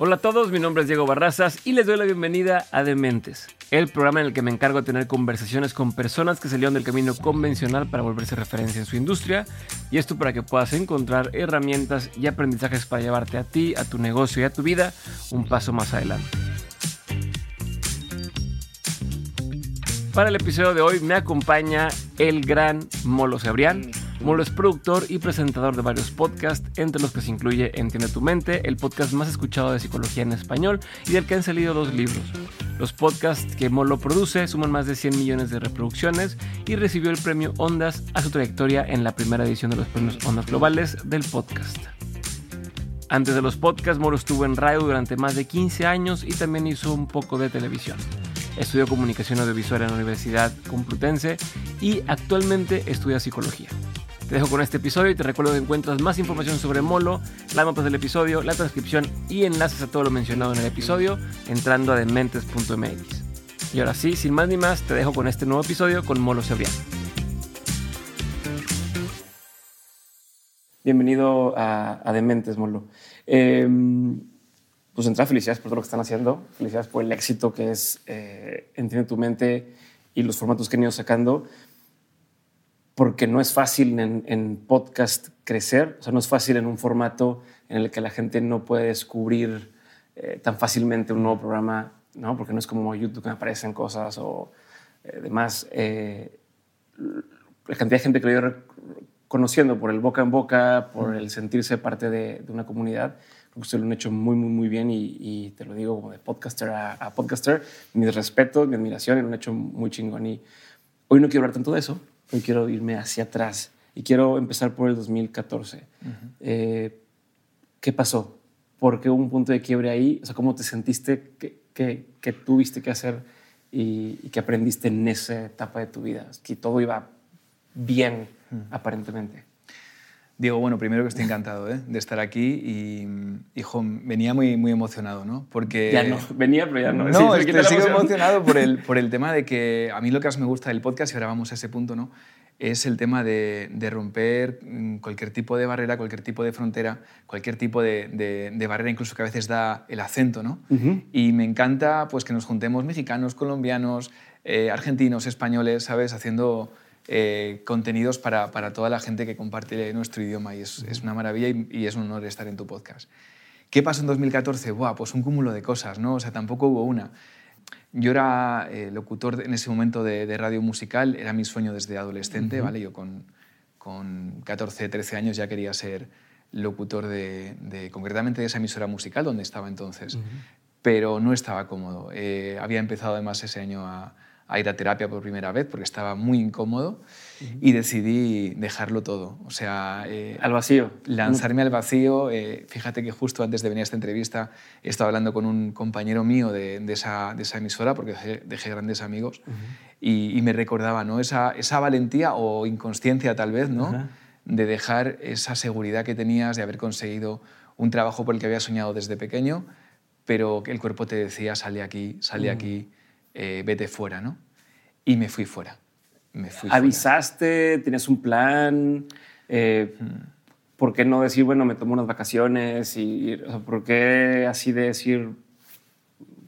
Hola a todos, mi nombre es Diego Barrazas y les doy la bienvenida a Dementes, el programa en el que me encargo de tener conversaciones con personas que salieron del camino convencional para volverse referencia en su industria y esto para que puedas encontrar herramientas y aprendizajes para llevarte a ti, a tu negocio y a tu vida un paso más adelante. Para el episodio de hoy me acompaña el gran Molo Cebrián. Molo es productor y presentador de varios podcasts, entre los que se incluye Entiende tu mente, el podcast más escuchado de psicología en español y del que han salido dos libros. Los podcasts que Molo produce suman más de 100 millones de reproducciones y recibió el premio Ondas a su trayectoria en la primera edición de los premios Ondas Globales del podcast. Antes de los podcasts, Molo estuvo en radio durante más de 15 años y también hizo un poco de televisión. Estudió comunicación audiovisual en la Universidad Complutense y actualmente estudia psicología. Te dejo con este episodio y te recuerdo que encuentras más información sobre Molo, las notas del episodio, la transcripción y enlaces a todo lo mencionado en el episodio entrando a dementes.mx. Y ahora sí, sin más ni más, te dejo con este nuevo episodio con Molo Cebrián. Bienvenido a, a Dementes, Molo. Eh, pues entra felicidades por todo lo que están haciendo, felicidades por el éxito que es eh, Entiende tu mente y los formatos que han ido sacando porque no es fácil en, en, podcast crecer, o sea, no es fácil en un formato en el que la gente no puede descubrir eh, tan fácilmente un nuevo programa, ¿no? Porque no es como YouTube que me aparecen cosas o eh, demás. Eh, la cantidad de gente que lo ido conociendo por el boca en boca, por el sentirse parte de, de una comunidad, creo que ustedes lo han hecho muy, muy, muy bien y, y te lo digo como de podcaster a, a podcaster, mi respeto, mi admiración, lo han hecho muy chingón. Y hoy no quiero hablar tanto de eso, hoy quiero irme hacia atrás y quiero empezar por el 2014. Uh -huh. eh, ¿Qué pasó? ¿Por qué hubo un punto de quiebre ahí? O sea, ¿cómo te sentiste que, que, que tuviste que hacer y, y, que aprendiste en esa etapa de tu vida? Que todo iba bien, uh -huh. aparentemente. Diego, bueno, primero que estoy encantado ¿eh? de estar aquí y, hijo, venía muy, muy emocionado, ¿no? Porque... Ya no, venía, pero ya no. No, sí, es que sigo emocionado por el, por el tema de que a mí lo que más me gusta del podcast, y ahora vamos a ese punto, ¿no? Es el tema de, de romper cualquier tipo de barrera, cualquier tipo de frontera, cualquier tipo de, de, de barrera, incluso que a veces da el acento, ¿no? Uh -huh. Y me encanta pues, que nos juntemos mexicanos, colombianos, eh, argentinos, españoles, ¿sabes? Haciendo eh, contenidos para, para, toda la gente que comparte nuestro idioma y es, es una maravilla y, y, es un honor estar en tu podcast. ¿Qué pasó en 2014? Buah, pues un cúmulo de cosas, ¿no? O sea, tampoco hubo una. Yo era eh, locutor en ese momento de, de, radio musical, era mi sueño desde adolescente, uh -huh. ¿vale? Yo con, con 14, 13 años ya quería ser locutor de, de, concretamente de esa emisora musical donde estaba entonces, uh -huh. pero no estaba cómodo. Eh, había empezado además ese año a, a ir a terapia por primera vez porque estaba muy incómodo uh -huh. y decidí dejarlo todo. O sea, eh, al vacío. Lanzarme al vacío. Eh, fíjate que justo antes de venir a esta entrevista he estado hablando con un compañero mío de, de, esa, de esa, emisora porque dejé, dejé grandes amigos uh -huh. y, y, me recordaba ¿no? esa, esa, valentía o inconsciencia tal vez ¿no? Uh -huh. de dejar esa seguridad que tenías de haber conseguido un trabajo por el que había soñado desde pequeño, pero que el cuerpo te decía, sale aquí, sale aquí eh, vete fuera, ¿no? Y me fui fuera. Me fui ¿Avisaste? Fuera. ¿Tienes un plan? Eh, hmm. ¿Por qué no decir, bueno, me tomo unas vacaciones? Y, o sea, ¿Por qué así de decir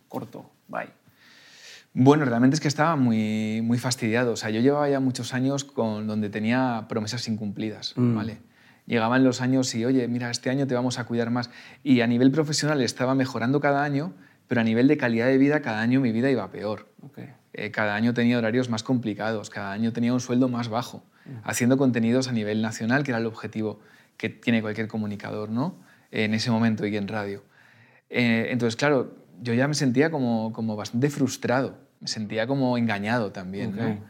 corto, bye? Bueno, realmente es que estaba muy, muy fastidiado. O sea, yo llevaba ya muchos años con, donde tenía promesas incumplidas, mm. ¿vale? Llegaban los años y, oye, mira, este año te vamos a cuidar más. Y a nivel profesional estaba mejorando cada año, pero a nivel de calidad de vida, cada año mi vida iba peor. Okay. Eh, cada año tenía horarios más complicados, cada año tenía un sueldo más bajo, uh -huh. haciendo contenidos a nivel nacional, que era el objetivo que tiene cualquier comunicador ¿no? en ese momento y en radio. Eh, entonces, claro, yo ya me sentía como, como bastante frustrado, me sentía como engañado también. Okay. ¿no?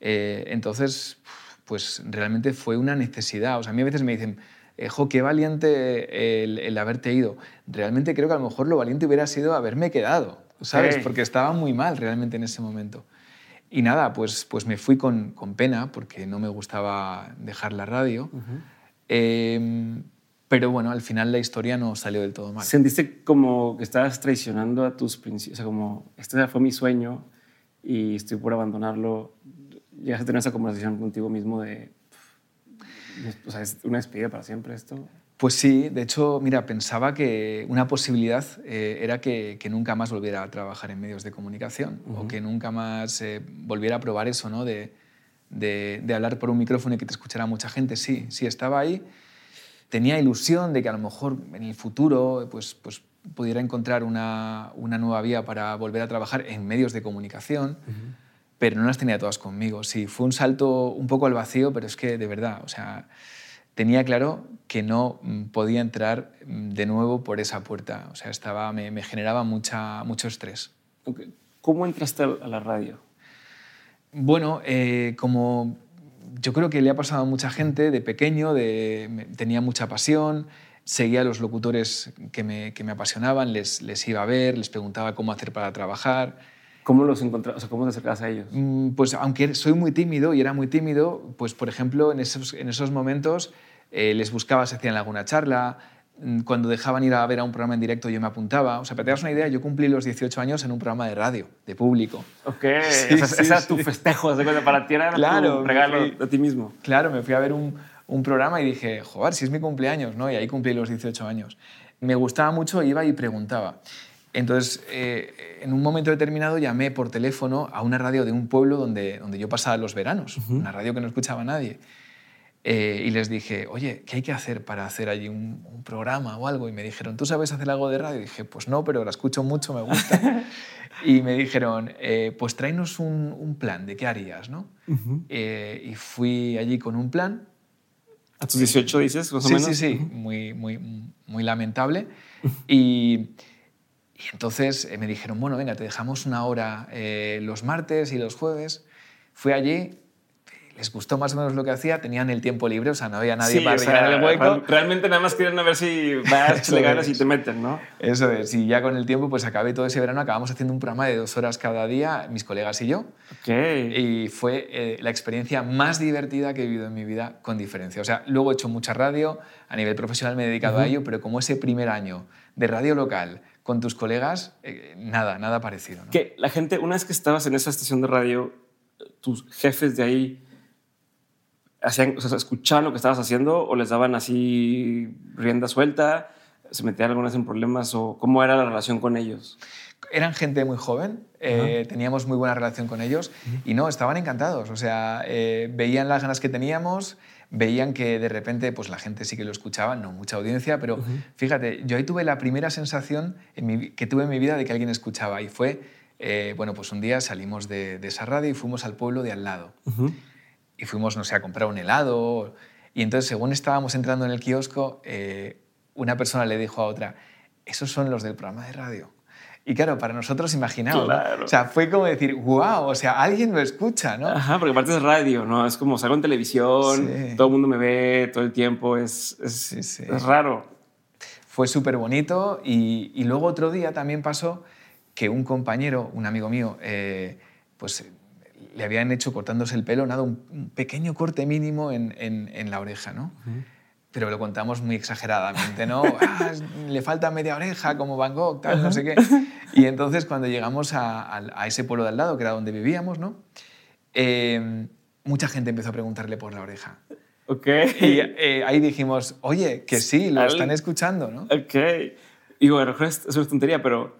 Eh, entonces, pues realmente fue una necesidad. O sea, a mí a veces me dicen, jo, qué valiente el, el, haberte ido. Realmente creo que a lo mejor lo valiente hubiera sido haberme quedado, ¿sabes? Porque estaba muy mal realmente en ese momento. Y nada, pues, pues me fui con, con pena porque no me gustaba dejar la radio. eh, pero bueno, al final la historia no salió del todo mal. ¿Sentiste como que estabas traicionando a tus principios? O sea, como, este fue mi sueño y estoy por abandonarlo. ¿Llegaste a tener esa conversación contigo mismo de, o sea, es una despedida para siempre esto? Pues sí, de hecho, mira, pensaba que una posibilidad eh, era que, que, nunca más volviera a trabajar en medios de comunicación uh -huh. o que nunca más eh, volviera a probar eso, ¿no? De, de, de, hablar por un micrófono y que te escuchara mucha gente. Sí, sí, estaba ahí. Tenía ilusión de que a lo mejor en el futuro pues, pues pudiera encontrar una, una nueva vía para volver a trabajar en medios de comunicación, uh -huh. Pero no las tenía todas conmigo. Sí, fue un salto un poco al vacío, pero es que de verdad, o sea, tenía claro que no mm, podía entrar mm, de nuevo por esa puerta. O sea, estaba, me, me generaba mucha, mucho estrés. ¿Cómo entraste a la radio? Bueno, eh, como yo creo que le ha pasado a mucha gente de pequeño, de, tenía mucha pasión, seguía a los locutores que me, que me apasionaban, les, les, iba a ver, les preguntaba cómo hacer para trabajar. ¿Cómo los encontrabas? O sea, ¿Cómo te acercabas a ellos? Mm, pues aunque soy muy tímido y era muy tímido, pues por ejemplo en esos, en esos momentos eh, les buscaba si hacían alguna charla, mm, cuando dejaban ir a ver a un programa en directo yo me apuntaba. O sea, para que te das una idea, yo cumplí los 18 años en un programa de radio, de público. Ok, sí, ese, sí, era sí. tu festejo, para ti era claro, tu regalo fui, a ti mismo. Claro, me fui a ver un, un, programa y dije, joder, si es mi cumpleaños, ¿no? Y ahí cumplí los 18 años. Me gustaba mucho, iba y preguntaba. Entonces, eh, en un momento determinado llamé por teléfono a una radio de un pueblo donde, donde yo pasaba los veranos, uh -huh. una radio que no escuchaba a nadie. Eh, y les dije, oye, ¿qué hay que hacer para hacer allí un, un, programa o algo? Y me dijeron, ¿tú sabes hacer algo de radio? Y dije, pues no, pero la escucho mucho, me gusta. y me dijeron, eh, pues tráenos un, un, plan de qué harías, ¿no? Uh -huh. y fui allí con un plan. ¿A tus 18 dices, más o sí, menos? Sí, sí, muy, muy, muy lamentable. y y entonces eh, me dijeron, bueno, venga, te dejamos una hora eh, los martes y los jueves. Fui allí, les gustó más o menos lo que hacía, tenían el tiempo libre, o sea, no había nadie sí, para rellenar el hueco. Realmente nada más querían ver si vas, le ganas y te meten, ¿no? Eso es, y ya con el tiempo pues acabé todo ese verano, acabamos haciendo un programa de dos horas cada día, mis colegas y yo. Okay. Y fue eh, la experiencia más divertida que he vivido en mi vida, con diferencia. O sea, luego he hecho mucha radio, a nivel profesional me he dedicado uh -huh. a ello, pero como ese primer año de radio local, con tus colegas, eh, nada, nada parecido. ¿no? Que la gente, una vez que estabas en esa estación de radio, tus jefes de ahí hacían, o sea, escuchaban lo que estabas haciendo o les daban así rienda suelta, se metían algunas en problemas o cómo era la relación con ellos. Eran gente muy joven, eh, uh -huh. teníamos muy buena relación con ellos uh -huh. y no, estaban encantados. O sea, eh, veían las ganas que teníamos, veían que de repente pues, la gente sí que lo escuchaba, no mucha audiencia, pero uh -huh. fíjate, yo ahí tuve la primera sensación mi, que tuve en mi vida de que alguien escuchaba y fue, eh, bueno, pues un día salimos de, de, esa radio y fuimos al pueblo de al lado. Uh -huh. Y fuimos, no sé, a comprar un helado. Y entonces, según estábamos entrando en el kiosco, eh, una persona le dijo a otra, esos son los del programa de radio. Y claro, para nosotros, imaginaos, claro. ¿no? O sea, fue como decir, wow, o sea, alguien lo escucha, ¿no? Ajá, porque aparte es radio, ¿no? Es como salgo en televisión, sí. todo el mundo me ve todo el tiempo, es, es, sí, sí. es raro. Fue súper bonito y, y, luego otro día también pasó que un compañero, un amigo mío, eh, pues le habían hecho cortándose el pelo, nada, un, un pequeño corte mínimo en, en, en la oreja, ¿no? Uh -huh pero lo contamos muy exageradamente, ¿no? Ah, le falta media oreja, como Van Gogh, tal, no sé qué. Y entonces cuando llegamos a, a, a, ese pueblo de al lado, que era donde vivíamos, ¿no? Eh, mucha gente empezó a preguntarle por la oreja. Ok. Y eh, ahí dijimos, oye, que sí, lo están escuchando, ¿no? Ok. Y bueno, es una tontería, pero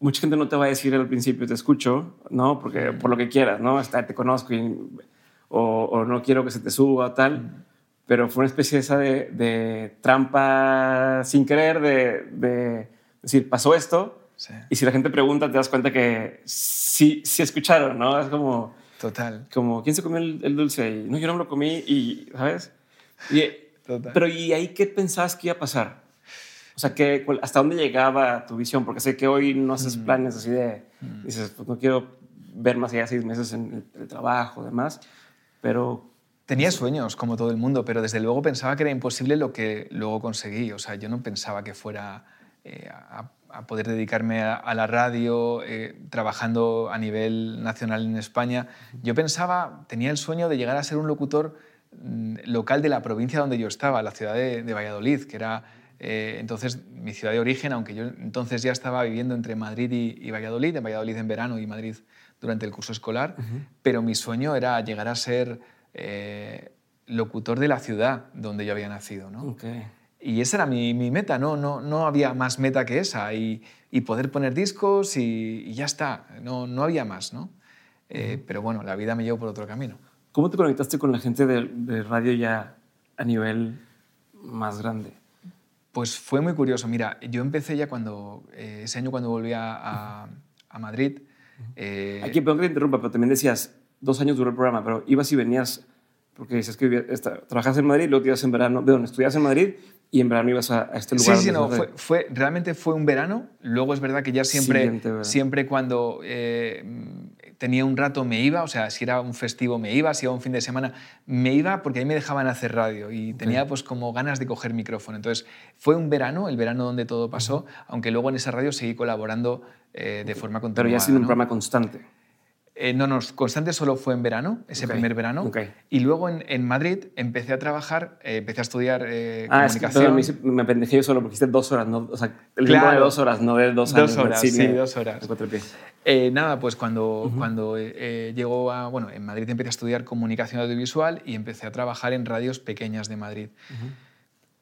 mucha gente no te va a decir al principio, te escucho, ¿no? Porque por lo que quieras, ¿no? Hasta te conozco y, o, o, no quiero que se te suba o tal. Pero fue una especie esa de, de trampa sin querer, de, de, decir, pasó esto, sí. y si la gente pregunta te das cuenta que sí, sí escucharon, ¿no? Es como... Total. Como, ¿quién se comió el, el dulce? Y, no, yo no me lo comí, y, ¿sabes? Y, Total. Pero ¿y ahí qué pensabas que iba a pasar? O sea, que, ¿hasta dónde llegaba tu visión? Porque sé que hoy no haces mm. planes así de... Mm. Dices, pues no quiero ver más allá de seis meses en el, el trabajo, demás, pero Tenía sueños, como todo el mundo, pero desde luego pensaba que era imposible lo que luego conseguí. O sea, yo no pensaba que fuera eh, a, poder dedicarme a, la radio, eh, trabajando a nivel nacional en España. Yo pensaba, tenía el sueño de llegar a ser un locutor mm, local de la provincia donde yo estaba, la ciudad de, Valladolid, que era eh, entonces mi ciudad de origen, aunque yo entonces ya estaba viviendo entre Madrid y, Valladolid, en Valladolid en verano y Madrid durante el curso escolar, pero mi sueño era llegar a ser locutor de la ciudad donde yo había nacido. ¿no? Y esa era mi, meta, ¿no? No, no había más meta que esa. Y, poder poner discos y, ya está, no, no había más, ¿no? Eh, pero bueno, la vida me llevó por otro camino. ¿Cómo te conectaste con la gente de, radio ya a nivel más grande? Pues fue muy curioso. Mira, yo empecé ya cuando, eh, ese año cuando volví a, a Madrid. Eh, Aquí, perdón que te interrumpa, pero también decías, dos años duró el programa, pero ibas y venías, porque dices que trabajas en Madrid, luego te ibas en verano, dónde estudias en Madrid y en verano ibas a, este lugar. Sí, sí, no, fue, fue, realmente fue un verano. Luego es verdad que ya siempre, siempre cuando eh, tenía un rato me iba, o sea, si era un festivo me iba, si era un fin de semana me iba porque ahí me dejaban hacer radio y tenía pues como ganas de coger micrófono. Entonces fue un verano, el verano donde todo pasó, aunque luego en esa radio seguí colaborando eh, de forma continua. Pero ya ha sido un programa constante. Eh, no, no, constante solo fue en verano, ese primer verano. Y luego en, Madrid empecé a trabajar, eh, empecé a estudiar eh, ah, comunicación. Es que, me pendejé yo solo porque hiciste dos horas, ¿no? O sea, el claro, de dos horas, no de dos años. Dos horas, sí, dos horas. nada, pues cuando, cuando llegó a... Bueno, en Madrid empecé a estudiar comunicación audiovisual y empecé a trabajar en radios pequeñas de Madrid.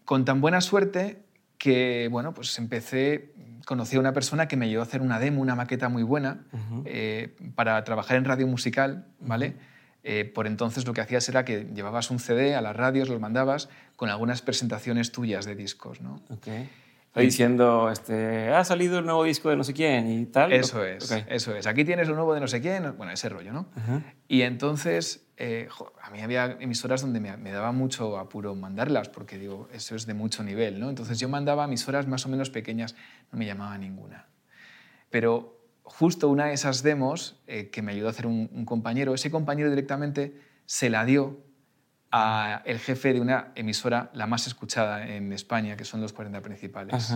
Con tan buena suerte que, bueno, pues empecé conocí a una persona que me ayudó a hacer una demo, una maqueta muy buena eh, para trabajar en radio musical, ¿vale? Eh, por entonces lo que hacías era que llevabas un CD a las radios, los mandabas con algunas presentaciones tuyas de discos, ¿no? Okay. Estoy diciendo, este, ha salido el nuevo disco de no sé quién y tal. Eso es, eso es. Aquí tienes lo nuevo de no sé quién, bueno, ese rollo, ¿no? Y entonces, eh, a mí había emisoras donde me, me, daba mucho apuro mandarlas, porque digo, eso es de mucho nivel, ¿no? Entonces yo mandaba emisoras más o menos pequeñas, no me llamaba ninguna. Pero justo una de esas demos eh, que me ayudó a hacer un, un compañero, ese compañero directamente se la dio a el jefe de una emisora, la más escuchada en España, que son los 40 principales.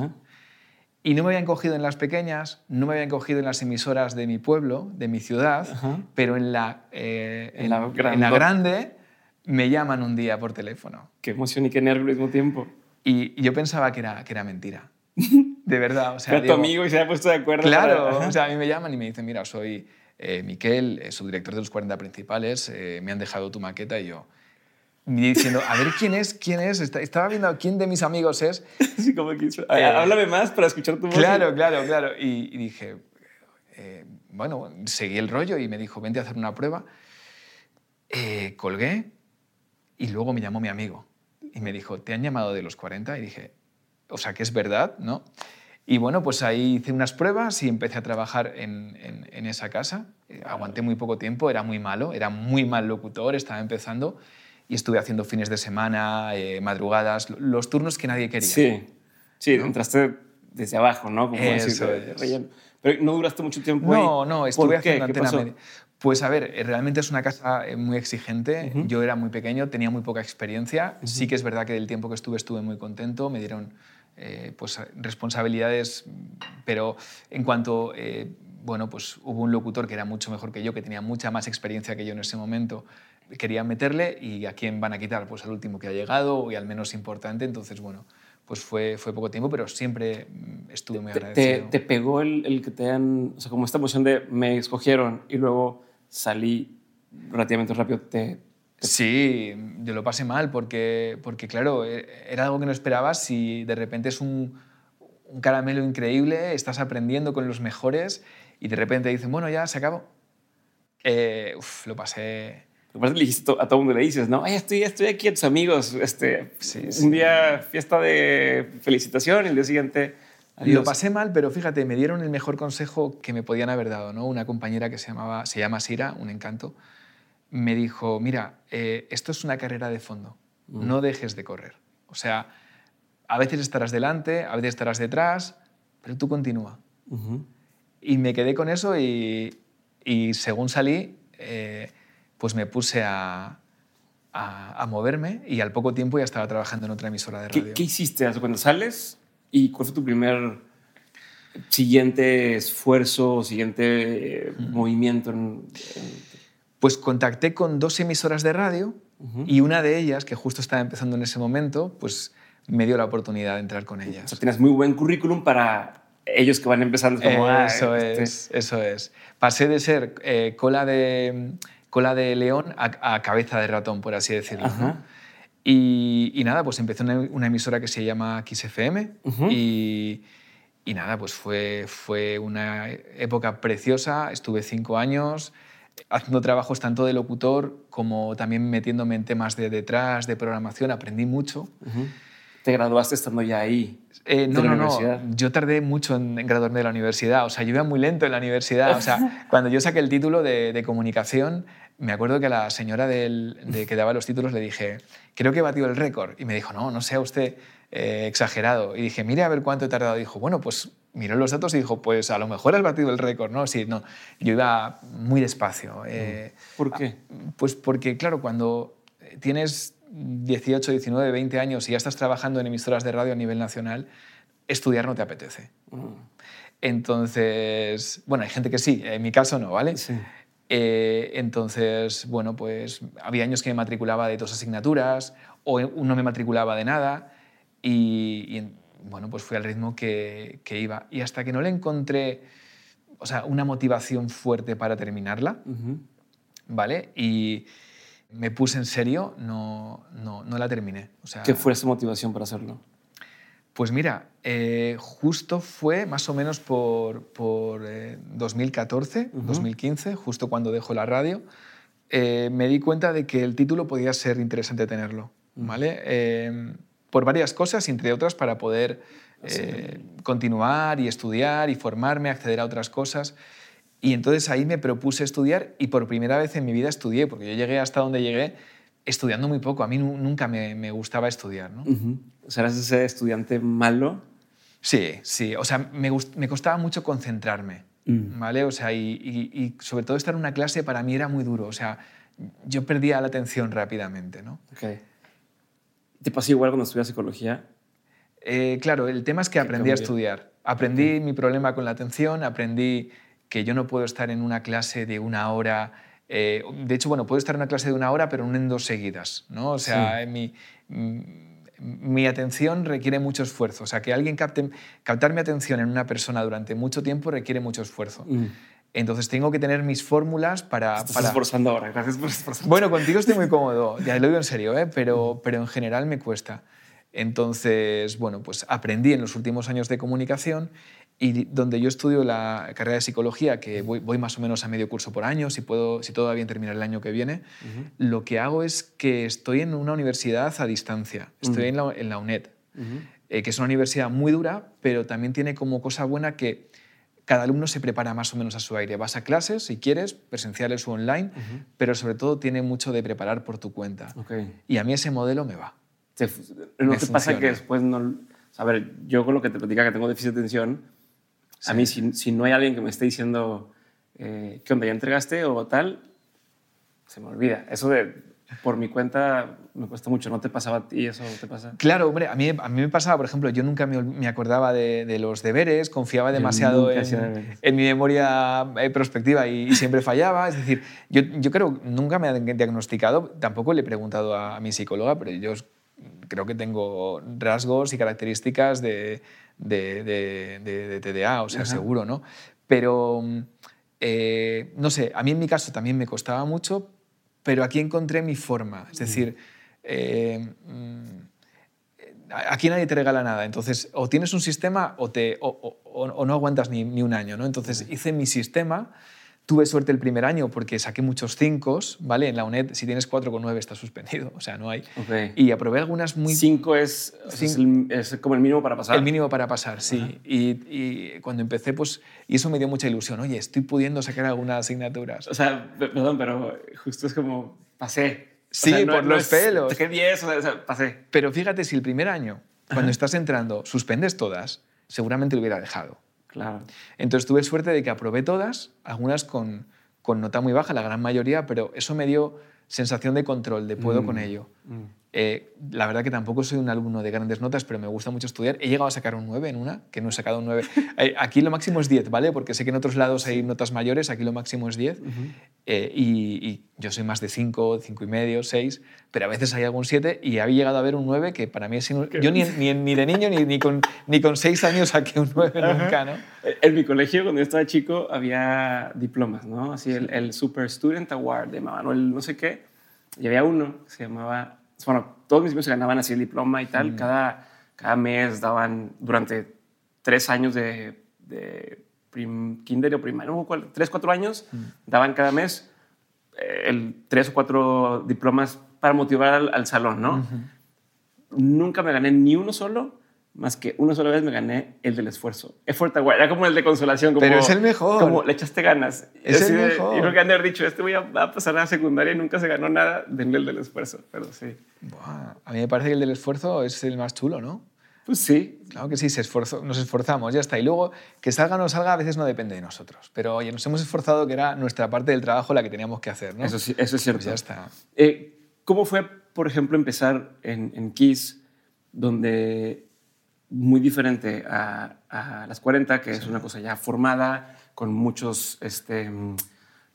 Y no me habían cogido en las pequeñas, no me habían cogido en las emisoras de mi pueblo, de mi ciudad, pero en la, eh, en, la, grande me llaman un día por teléfono. Qué emoción y qué nervio al mismo tiempo. Y, yo pensaba que era, que era mentira. De verdad. O sea, Era tu amigo y se ha puesto de acuerdo. Claro, o sea, a mí me llaman y me dicen, mira, soy eh, Miquel, eh, subdirector de los 40 principales, eh, me han dejado tu maqueta y yo diciendo, a ver quién es, quién es. Estaba viendo quién de mis amigos es. Sí, como que eh, háblame más para escuchar tu voz. Claro, claro, claro. Y, dije, eh, bueno, seguí el rollo y me dijo, vente a hacer una prueba. Eh, colgué y luego me llamó mi amigo y me dijo, ¿te han llamado de los 40? Y dije, o sea, que es verdad, ¿no? Y bueno, pues ahí hice unas pruebas y empecé a trabajar en, en, en esa casa. Aguanté muy poco tiempo, era muy malo, era muy mal locutor, estaba empezando y estuve haciendo fines de semana, eh, madrugadas, los turnos que nadie quería. Sí, sí, entraste desde abajo, ¿no? Como Eso Pero no duraste mucho tiempo No, no, estuve haciendo antena media. Pues a ver, eh, realmente es una casa eh, muy exigente. Yo era muy pequeño, tenía muy poca experiencia. Sí que es verdad que del tiempo que estuve estuve muy contento. Me dieron pues, responsabilidades, pero en cuanto bueno, pues hubo un locutor que era mucho mejor que yo, que tenía mucha más experiencia que yo en ese momento, querían meterle y a quién van a quitar, pues al último que ha llegado y al menos importante, entonces bueno, pues fue, fue poco tiempo, pero siempre mm, estuve muy agradecido. ¿Te, pegó el, el, que te han, o sea, como esta emoción de me escogieron y luego salí relativamente rápido, te, Sí, yo lo pasé mal porque, porque, claro, e, era algo que no esperabas y de repente es un, un caramelo increíble, estás aprendiendo con los mejores y de repente dicen, bueno, ya se acabó. Eh, uf, lo pasé, Le dijiste a todo el mundo, le dices, no, Ay, estoy, estoy aquí a tus amigos. Este, Un día fiesta de felicitación y el día siguiente... Lo pasé mal, pero fíjate, me dieron el mejor consejo que me podían haber dado. ¿no? Una compañera que se, llamaba, se llama Sira, un encanto, me dijo, mira, eh, esto es una carrera de fondo, mm. no dejes de correr. O sea, a veces estarás delante, a veces estarás detrás, pero tú continúa. Y me quedé con eso y, y según salí... Eh, pues me puse a, a, moverme y al poco tiempo ya estaba trabajando en otra emisora de radio. ¿Qué, hiciste cuando sales y cuál fue tu primer siguiente esfuerzo, siguiente movimiento? Pues contacté con dos emisoras de radio y una de ellas, que justo estaba empezando en ese momento, pues me dio la oportunidad de entrar con ellas. O sea, tienes muy buen currículum para ellos que van empezando. Como, eso este es, eso es. Pasé de ser eh, cola, de, cola de león a, cabeza de ratón, por así decirlo. Y, nada, pues empecé una, una, emisora que se llama XFM y, y, nada, pues fue, fue una época preciosa. Estuve cinco años haciendo trabajos tanto de locutor como también metiéndome en temas de detrás, de programación. Aprendí mucho. ¿Te graduaste estando ya ahí? Eh, no, no, no. Yo tardé mucho en, graduarme de la universidad. O sea, yo iba muy lento en la universidad. O sea, cuando yo saqué el título de, comunicación, me acuerdo que a la señora del, de que daba los títulos le dije, creo que he batido el récord. Y me dijo, no, no sea usted eh, exagerado. Y dije, mire a ver cuánto he tardado. Y dijo, bueno, pues miró los datos y dijo, pues a lo mejor has batido el récord, ¿no? Sí, no. Yo iba muy despacio. Eh, ¿Por qué? Pues porque, claro, cuando tienes 18, 19, 20 años y ya estás trabajando en emisoras de radio a nivel nacional, estudiar no te apetece. Mm. Entonces, bueno, hay gente que sí, en mi caso no, ¿vale? Sí. Eh, entonces, bueno, pues había años que me matriculaba de dos asignaturas o no me matriculaba de nada y, bueno, pues fui al ritmo que, que, iba. Y hasta que no le encontré, o sea, una motivación fuerte para terminarla, ¿vale? Y, me puse en serio, no, no, no la terminé. O sea, ¿Qué fue esa motivación para hacerlo? Pues mira, eh, justo fue más o menos por, por 2014, 2015, justo cuando dejo la radio, eh, me di cuenta de que el título podía ser interesante tenerlo, ¿vale? Eh, por varias cosas, entre otras para poder continuar y estudiar y formarme, acceder a otras cosas. Y entonces ahí me propuse estudiar y por primera vez en mi vida estudié, porque yo llegué hasta donde llegué estudiando muy poco. A mí nunca me, me gustaba estudiar. ¿no? O sea, ¿eras ese estudiante malo? Sí, sí. O sea, me, me costaba mucho concentrarme. Mm. ¿Vale? O sea, y, y, sobre todo estar en una clase para mí era muy duro. O sea, yo perdía la atención rápidamente. ¿no? Okay. ¿Te pasó igual cuando estudias psicología? Eh, claro, el tema es que aprendí a estudiar. Aprendí mi problema con la atención, aprendí que yo no puedo estar en una clase de una hora. Eh, de hecho, bueno, puedo estar en una clase de una hora, pero no en dos seguidas. ¿no? O sea, mi, mm, mi, atención requiere mucho esfuerzo. O sea, que alguien capte, captar mi atención en una persona durante mucho tiempo requiere mucho esfuerzo. Mm. Entonces tengo que tener mis fórmulas para... Estás para... esforzando ahora, gracias por esforzarte. Bueno, contigo estoy muy cómodo, ya lo digo en serio, ¿eh? pero, pero en general me cuesta. Entonces, bueno, pues aprendí en los últimos años de comunicación y donde yo estudio la carrera de psicología, que voy, más o menos a medio curso por año, si, puedo, si todo va bien terminar el año que viene, lo que hago es que estoy en una universidad a distancia, estoy en, la, en, la, UNED, eh, que es una universidad muy dura, pero también tiene como cosa buena que cada alumno se prepara más o menos a su aire. Vas a clases, si quieres, presenciales o online, pero sobre todo tiene mucho de preparar por tu cuenta. Y a mí ese modelo me va. ¿No te pasa que después no... A ver, yo con lo que te platica que tengo déficit de atención, a mí, si, si, no hay alguien que me esté diciendo, eh, ¿qué onda? ¿Ya entregaste o tal? Se me olvida. Eso de por mi cuenta me cuesta mucho. ¿No te pasaba a ti eso? ¿Te pasa? Claro, hombre, a mí, a mí me pasaba, por ejemplo, yo nunca me, me acordaba de, de, los deberes, confiaba demasiado en, en, mi memoria eh, prospectiva y, siempre fallaba. Es decir, yo, yo creo, nunca me han diagnosticado, tampoco le he preguntado a, a mi psicóloga, pero yo creo que tengo rasgos y características de, de, TDA, o sea, seguro, ¿no? Pero, eh, no sé, a mí en mi caso también me costaba mucho, pero aquí encontré mi forma. Es decir, eh, mm, aquí nadie te regala nada. Entonces, o tienes un sistema o, te, o, no aguantas ni, ni, un año. ¿no? Entonces, hice mi sistema Tuve suerte el primer año porque saqué muchos 5, ¿vale? En la UNED, si tienes 4,9 está suspendido, o sea, no hay. Y aprobé algunas muy... 5 es, es, como el mínimo para pasar. El mínimo para pasar, sí. Y, cuando empecé, pues, y eso me dio mucha ilusión. Oye, estoy pudiendo sacar algunas asignaturas. O sea, perdón, pero justo es como, pasé. Sí, por los pelos. Saqué 10, o sea, pasé. Pero fíjate, si el primer año, cuando estás entrando, suspendes todas, seguramente lo hubiera dejado. Claro. Entonces tuve suerte de que aprobé todas, algunas con, con nota muy baja, la gran mayoría, pero eso me dio sensación de control, de puedo con ello. Eh, la verdad que tampoco soy un alumno de grandes notas, pero me gusta mucho estudiar. He llegado a sacar un 9 en una, que no he sacado un 9. Eh, aquí lo máximo es 10, ¿vale? Porque sé que en otros lados hay notas mayores, aquí lo máximo es 10. Eh, y, yo soy más de 5, 5 y medio, 6, pero a veces hay algún 7 y había llegado a ver un 9 que para mí es... Yo ni, ni, ni, de niño ni, ni, con, ni con 6 años saqué un 9 nunca, ¿no? En mi colegio, cuando yo estaba chico, había diplomas, ¿no? Así el, el Super Student Award de Manuel no sé qué. Y había uno que se llamaba bueno, todos mis amigos se ganaban así el diploma y tal. Cada, cada mes daban, durante tres años de, de kinder o primario, tres, cuatro años, daban cada mes eh, el, tres o cuatro diplomas para motivar al, salón, ¿no? Nunca me gané ni uno solo, más que una sola vez me gané el del esfuerzo. Effort Award, era como el de consolación. Como, Pero es el mejor. Como le echaste ganas. Es el mejor. Y creo que han de haber dicho, este voy a, pasar a la secundaria y nunca se ganó nada, denle el del esfuerzo. Pero sí. a mí me parece que el del esfuerzo es el más chulo, ¿no? Pues sí. Claro que sí, se esfuerzo, nos esforzamos, ya está. Y luego, que salga o no salga, a veces no depende de nosotros. Pero oye, nos hemos esforzado, que era nuestra parte del trabajo la que teníamos que hacer, ¿no? Eso, sí, eso es cierto. Pues ya está. Eh, ¿Cómo fue, por ejemplo, empezar en, en Kiss, donde muy diferente a, las 40, que es una cosa ya formada, con muchos este, mm,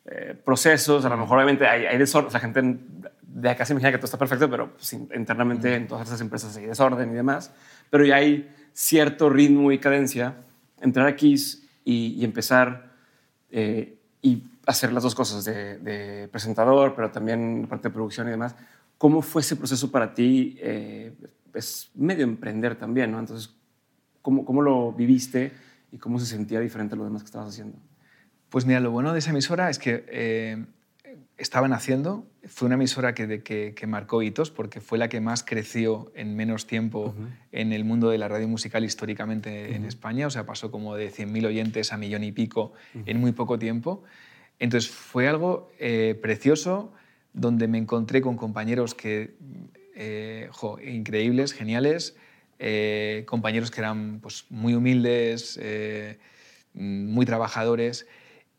eh, procesos. A lo mejor, obviamente, hay, hay desorden. la gente de acá se imagina que todo está perfecto, pero pues, internamente en todas esas empresas hay desorden y demás. Pero ya hay cierto ritmo y cadencia. Entrar aquí y, y empezar eh, y hacer las dos cosas de, presentador, pero también parte de producción y demás. ¿Cómo fue ese proceso para ti? Eh, es medio emprender también, ¿no? Entonces, ¿cómo, ¿cómo, lo viviste y cómo se sentía diferente a lo demás que estabas haciendo? Pues mira, lo bueno de esa emisora es que eh, estaban haciendo, fue una emisora que, que, que, marcó hitos porque fue la que más creció en menos tiempo en el mundo de la radio musical históricamente en España, o sea, pasó como de 100.000 oyentes a millón y pico en muy poco tiempo. Entonces fue algo eh, precioso donde me encontré con compañeros que eh, increíbles, geniales, eh, compañeros que eran pues, muy humildes, eh, muy trabajadores.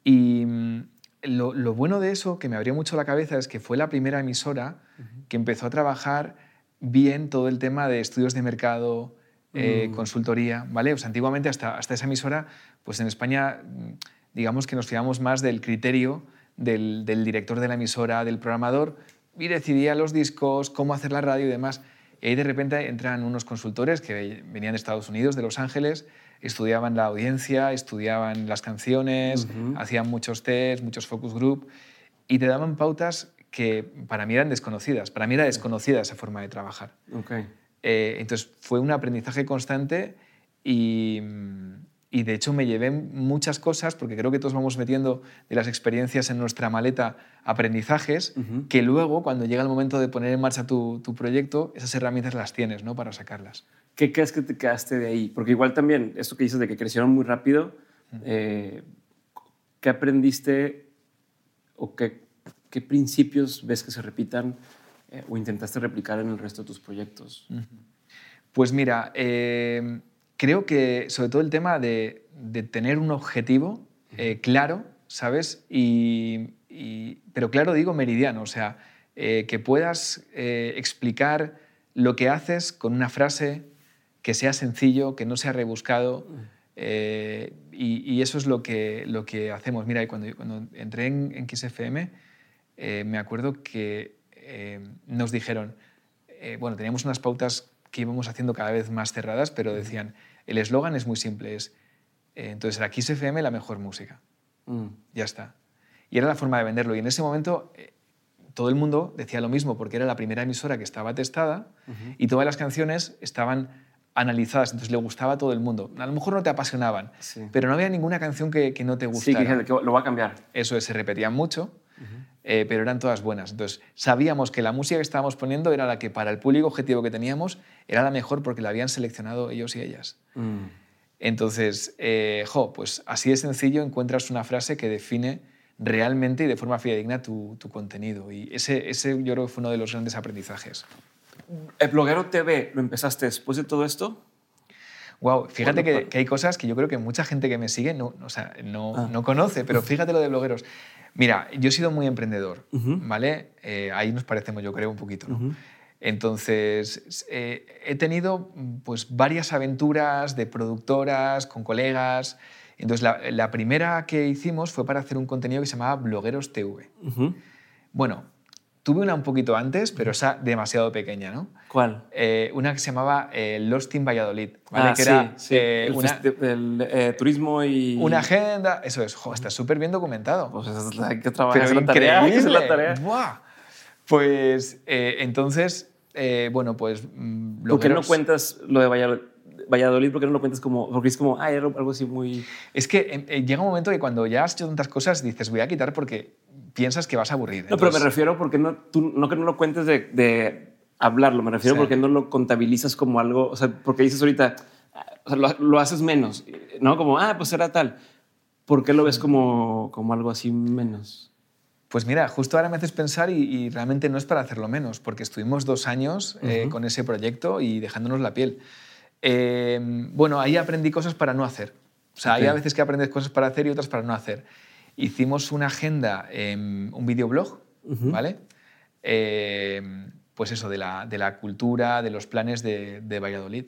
Y mm, lo, bueno de eso, que me abrió mucho la cabeza, es que fue la primera emisora que empezó a trabajar bien todo el tema de estudios de mercado, mm. consultoría, ¿vale? antiguamente hasta, hasta esa emisora, pues en España, mm, digamos que nos fiamos más del criterio del, del director de la emisora, del programador, y decidía los discos, cómo hacer la radio y demás. Y ahí de repente entran unos consultores que venían de Estados Unidos, de Los Ángeles, estudiaban la audiencia, estudiaban las canciones, hacían muchos tests, muchos focus group y te daban pautas que para mí eran desconocidas. Para mí era desconocida esa forma de trabajar. Okay. Eh, entonces fue un aprendizaje constante y, y de hecho me llevé muchas cosas, porque creo que todos vamos metiendo de las experiencias en nuestra maleta aprendizajes, que luego, cuando llega el momento de poner en marcha tu, tu, proyecto, esas herramientas las tienes ¿no? para sacarlas. ¿Qué crees que te quedaste de ahí? Porque igual también, esto que dices de que crecieron muy rápido, eh, ¿qué aprendiste o qué, qué, principios ves que se repitan eh, o intentaste replicar en el resto de tus proyectos? Pues mira, eh, creo que sobre todo el tema de, tener un objetivo eh, claro, ¿sabes? Y, pero claro, digo meridiano, o sea, eh, que puedas eh, explicar lo que haces con una frase que sea sencillo, que no sea rebuscado. Y, eso es lo que, lo que hacemos. Mira, cuando, cuando entré en, en XFM, me acuerdo que nos dijeron, bueno, teníamos unas pautas que íbamos haciendo cada vez más cerradas, pero decían, el eslogan es muy simple, es, eh, entonces era Kiss FM la mejor música. Mm. Ya está. Y era la forma de venderlo. Y en ese momento eh, todo el mundo decía lo mismo, porque era la primera emisora que estaba testada y todas las canciones estaban analizadas, entonces le gustaba a todo el mundo. A lo mejor no te apasionaban, pero no había ninguna canción que, no te gustara. Sí, que, lo va a cambiar. Eso es, se repetían mucho. Eh, pero eran todas buenas. Entonces, sabíamos que la música que estábamos poniendo era la que para el público objetivo que teníamos era la mejor porque la habían seleccionado ellos y ellas. Mm. Entonces, eh, jo, pues así de sencillo encuentras una frase que define realmente y de forma fidedigna tu, tu contenido. Y ese, ese yo creo que fue uno de los grandes aprendizajes. ¿El bloguero TV lo empezaste después de todo esto? Wow, fíjate Bueno, que, que hay cosas que yo creo que mucha gente que me sigue no, o sea, no, Ah. no conoce, pero fíjate lo de blogueros. Mira, yo he sido muy emprendedor, Ujú. ¿vale? Eh, ahí nos parecemos, yo creo, un poquito, ¿no? Entonces, eh, he tenido pues, varias aventuras de productoras, con colegas. Entonces, la, la primera que hicimos fue para hacer un contenido que se llamaba Blogueros TV. Ujú. Bueno, tuve una un poquito antes, pero esa demasiado pequeña, ¿no? ¿Cuál? Eh, una que se llamaba eh, Lost in Valladolid, ¿vale? Ah, que era sí, sí. eh, el, una, el, eh, turismo y... una agenda. Eso es, jo, está súper bien documentado. Pues esa es la- hay que trabajar. Pero es la tarea, que hacer la increíble. tarea. Buah. Pues eh, entonces, eh, bueno, pues. mm, ¿Por qué no blogueros- cuentas lo de Valladolid? Valladolid, ¿por qué no lo cuentas como.? Porque es como, ay, era algo así muy. Es que eh, llega un momento que cuando ya has hecho tantas cosas dices, voy a quitar porque piensas que vas a aburrir. No, pero me refiero porque no, tú, no que no lo cuentes de, de hablarlo, me refiero Sí. porque no lo contabilizas como algo, o sea, porque dices ahorita, ah, o sea, lo, lo haces menos, ¿no? Como, ah, pues era tal. ¿Por qué lo ves como, como algo así menos? Pues mira, justo ahora me haces pensar y, y realmente no es para hacerlo menos, porque estuvimos dos años eh, con ese proyecto y dejándonos la piel. Eh, bueno, ahí aprendí cosas para no hacer. O sea, hay Ok. a veces que aprendes cosas para hacer y otras para no hacer. Hicimos una agenda, em, un videoblog, Ujú. ¿vale? Em, pues eso, de la, de la cultura, de los planes de, de Valladolid.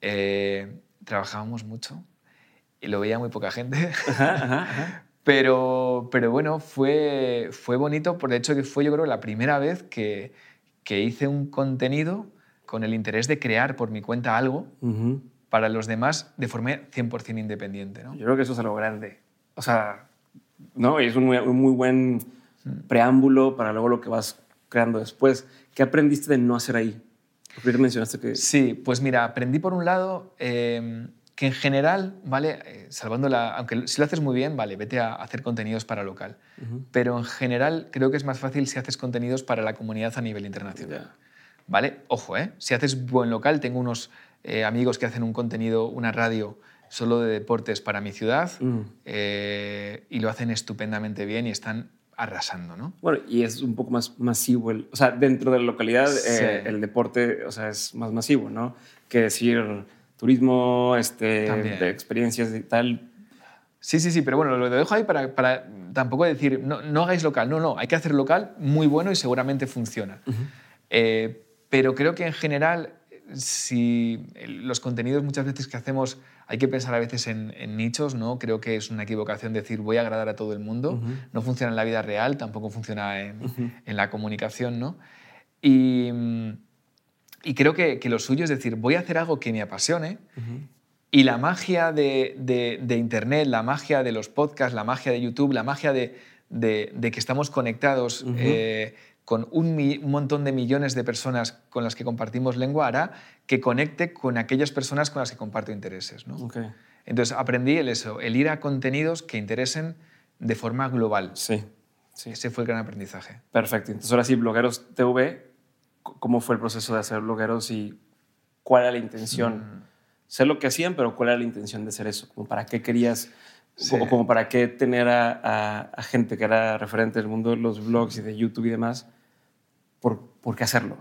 Eh, trabajábamos mucho y lo veía muy poca gente. Ajá, ajá, ajá. Pero, pero bueno, fue, fue bonito por el hecho que fue yo creo la primera vez que, que hice un contenido con el interés de crear por mi cuenta algo Ujú. para los demás de forma 100% independiente. ¿no? Yo creo que eso es algo grande. O sea, ¿no? Y es un muy, un muy buen preámbulo para luego lo que vas creando después. ¿Qué aprendiste de no hacer ahí? Porque mencionaste que... Sí, pues mira, aprendí por un lado eh, que en general, ¿vale? Eh, salvando la... Aunque si lo haces muy bien, vale, vete a hacer contenidos para local. Ujú. Pero en general creo que es más fácil si haces contenidos para la comunidad a nivel internacional. ¿Vale? Ojo, ¿eh? Si haces buen local, tengo unos eh, amigos que hacen un contenido, una radio solo de deportes para mi ciudad Mm. eh, y lo hacen estupendamente bien y están arrasando, ¿no? Bueno, y es un poco más masivo. El, o sea, dentro de la localidad, Sí. eh, el deporte, o sea, es más masivo, ¿no? Que decir turismo, este, También. de experiencias y tal. Sí, sí, sí, pero bueno, lo dejo ahí para, para tampoco decir, no, no hagáis local, no, no, hay que hacer local muy bueno y seguramente funciona. Eh, pero creo que en general, si los contenidos muchas veces que hacemos hay que pensar a veces en, en nichos, ¿no? Creo que es una equivocación decir voy a agradar a todo el mundo. Ujú. No funciona en la vida real, tampoco funciona en, en la comunicación, ¿no? Y, mm, y creo que, que lo suyo es decir, voy a hacer algo que me apasione, y la magia de, de- de Internet, la magia de los podcasts, la magia de YouTube, la magia de, de- que estamos conectados Ujú. eh, con un, un montón de millones de personas con las que compartimos lengua, hará que conecte con aquellas personas con las que comparto intereses. ¿no? Ok. Entonces aprendí el eso, el ir a contenidos que interesen de forma global. Sí, sí. Ese fue el gran aprendizaje. Perfecto. Entonces, ahora sí, Blogueros TV, ¿cómo fue el proceso de hacer Blogueros y cuál era la intención? Sé lo que hacían, pero ¿cuál era la intención de hacer eso? Como ¿Para qué querías, Sí. o como para qué tener a, a- a gente que era referente del mundo de los blogs y de YouTube y demás? ¿Por, por qué hacerlo?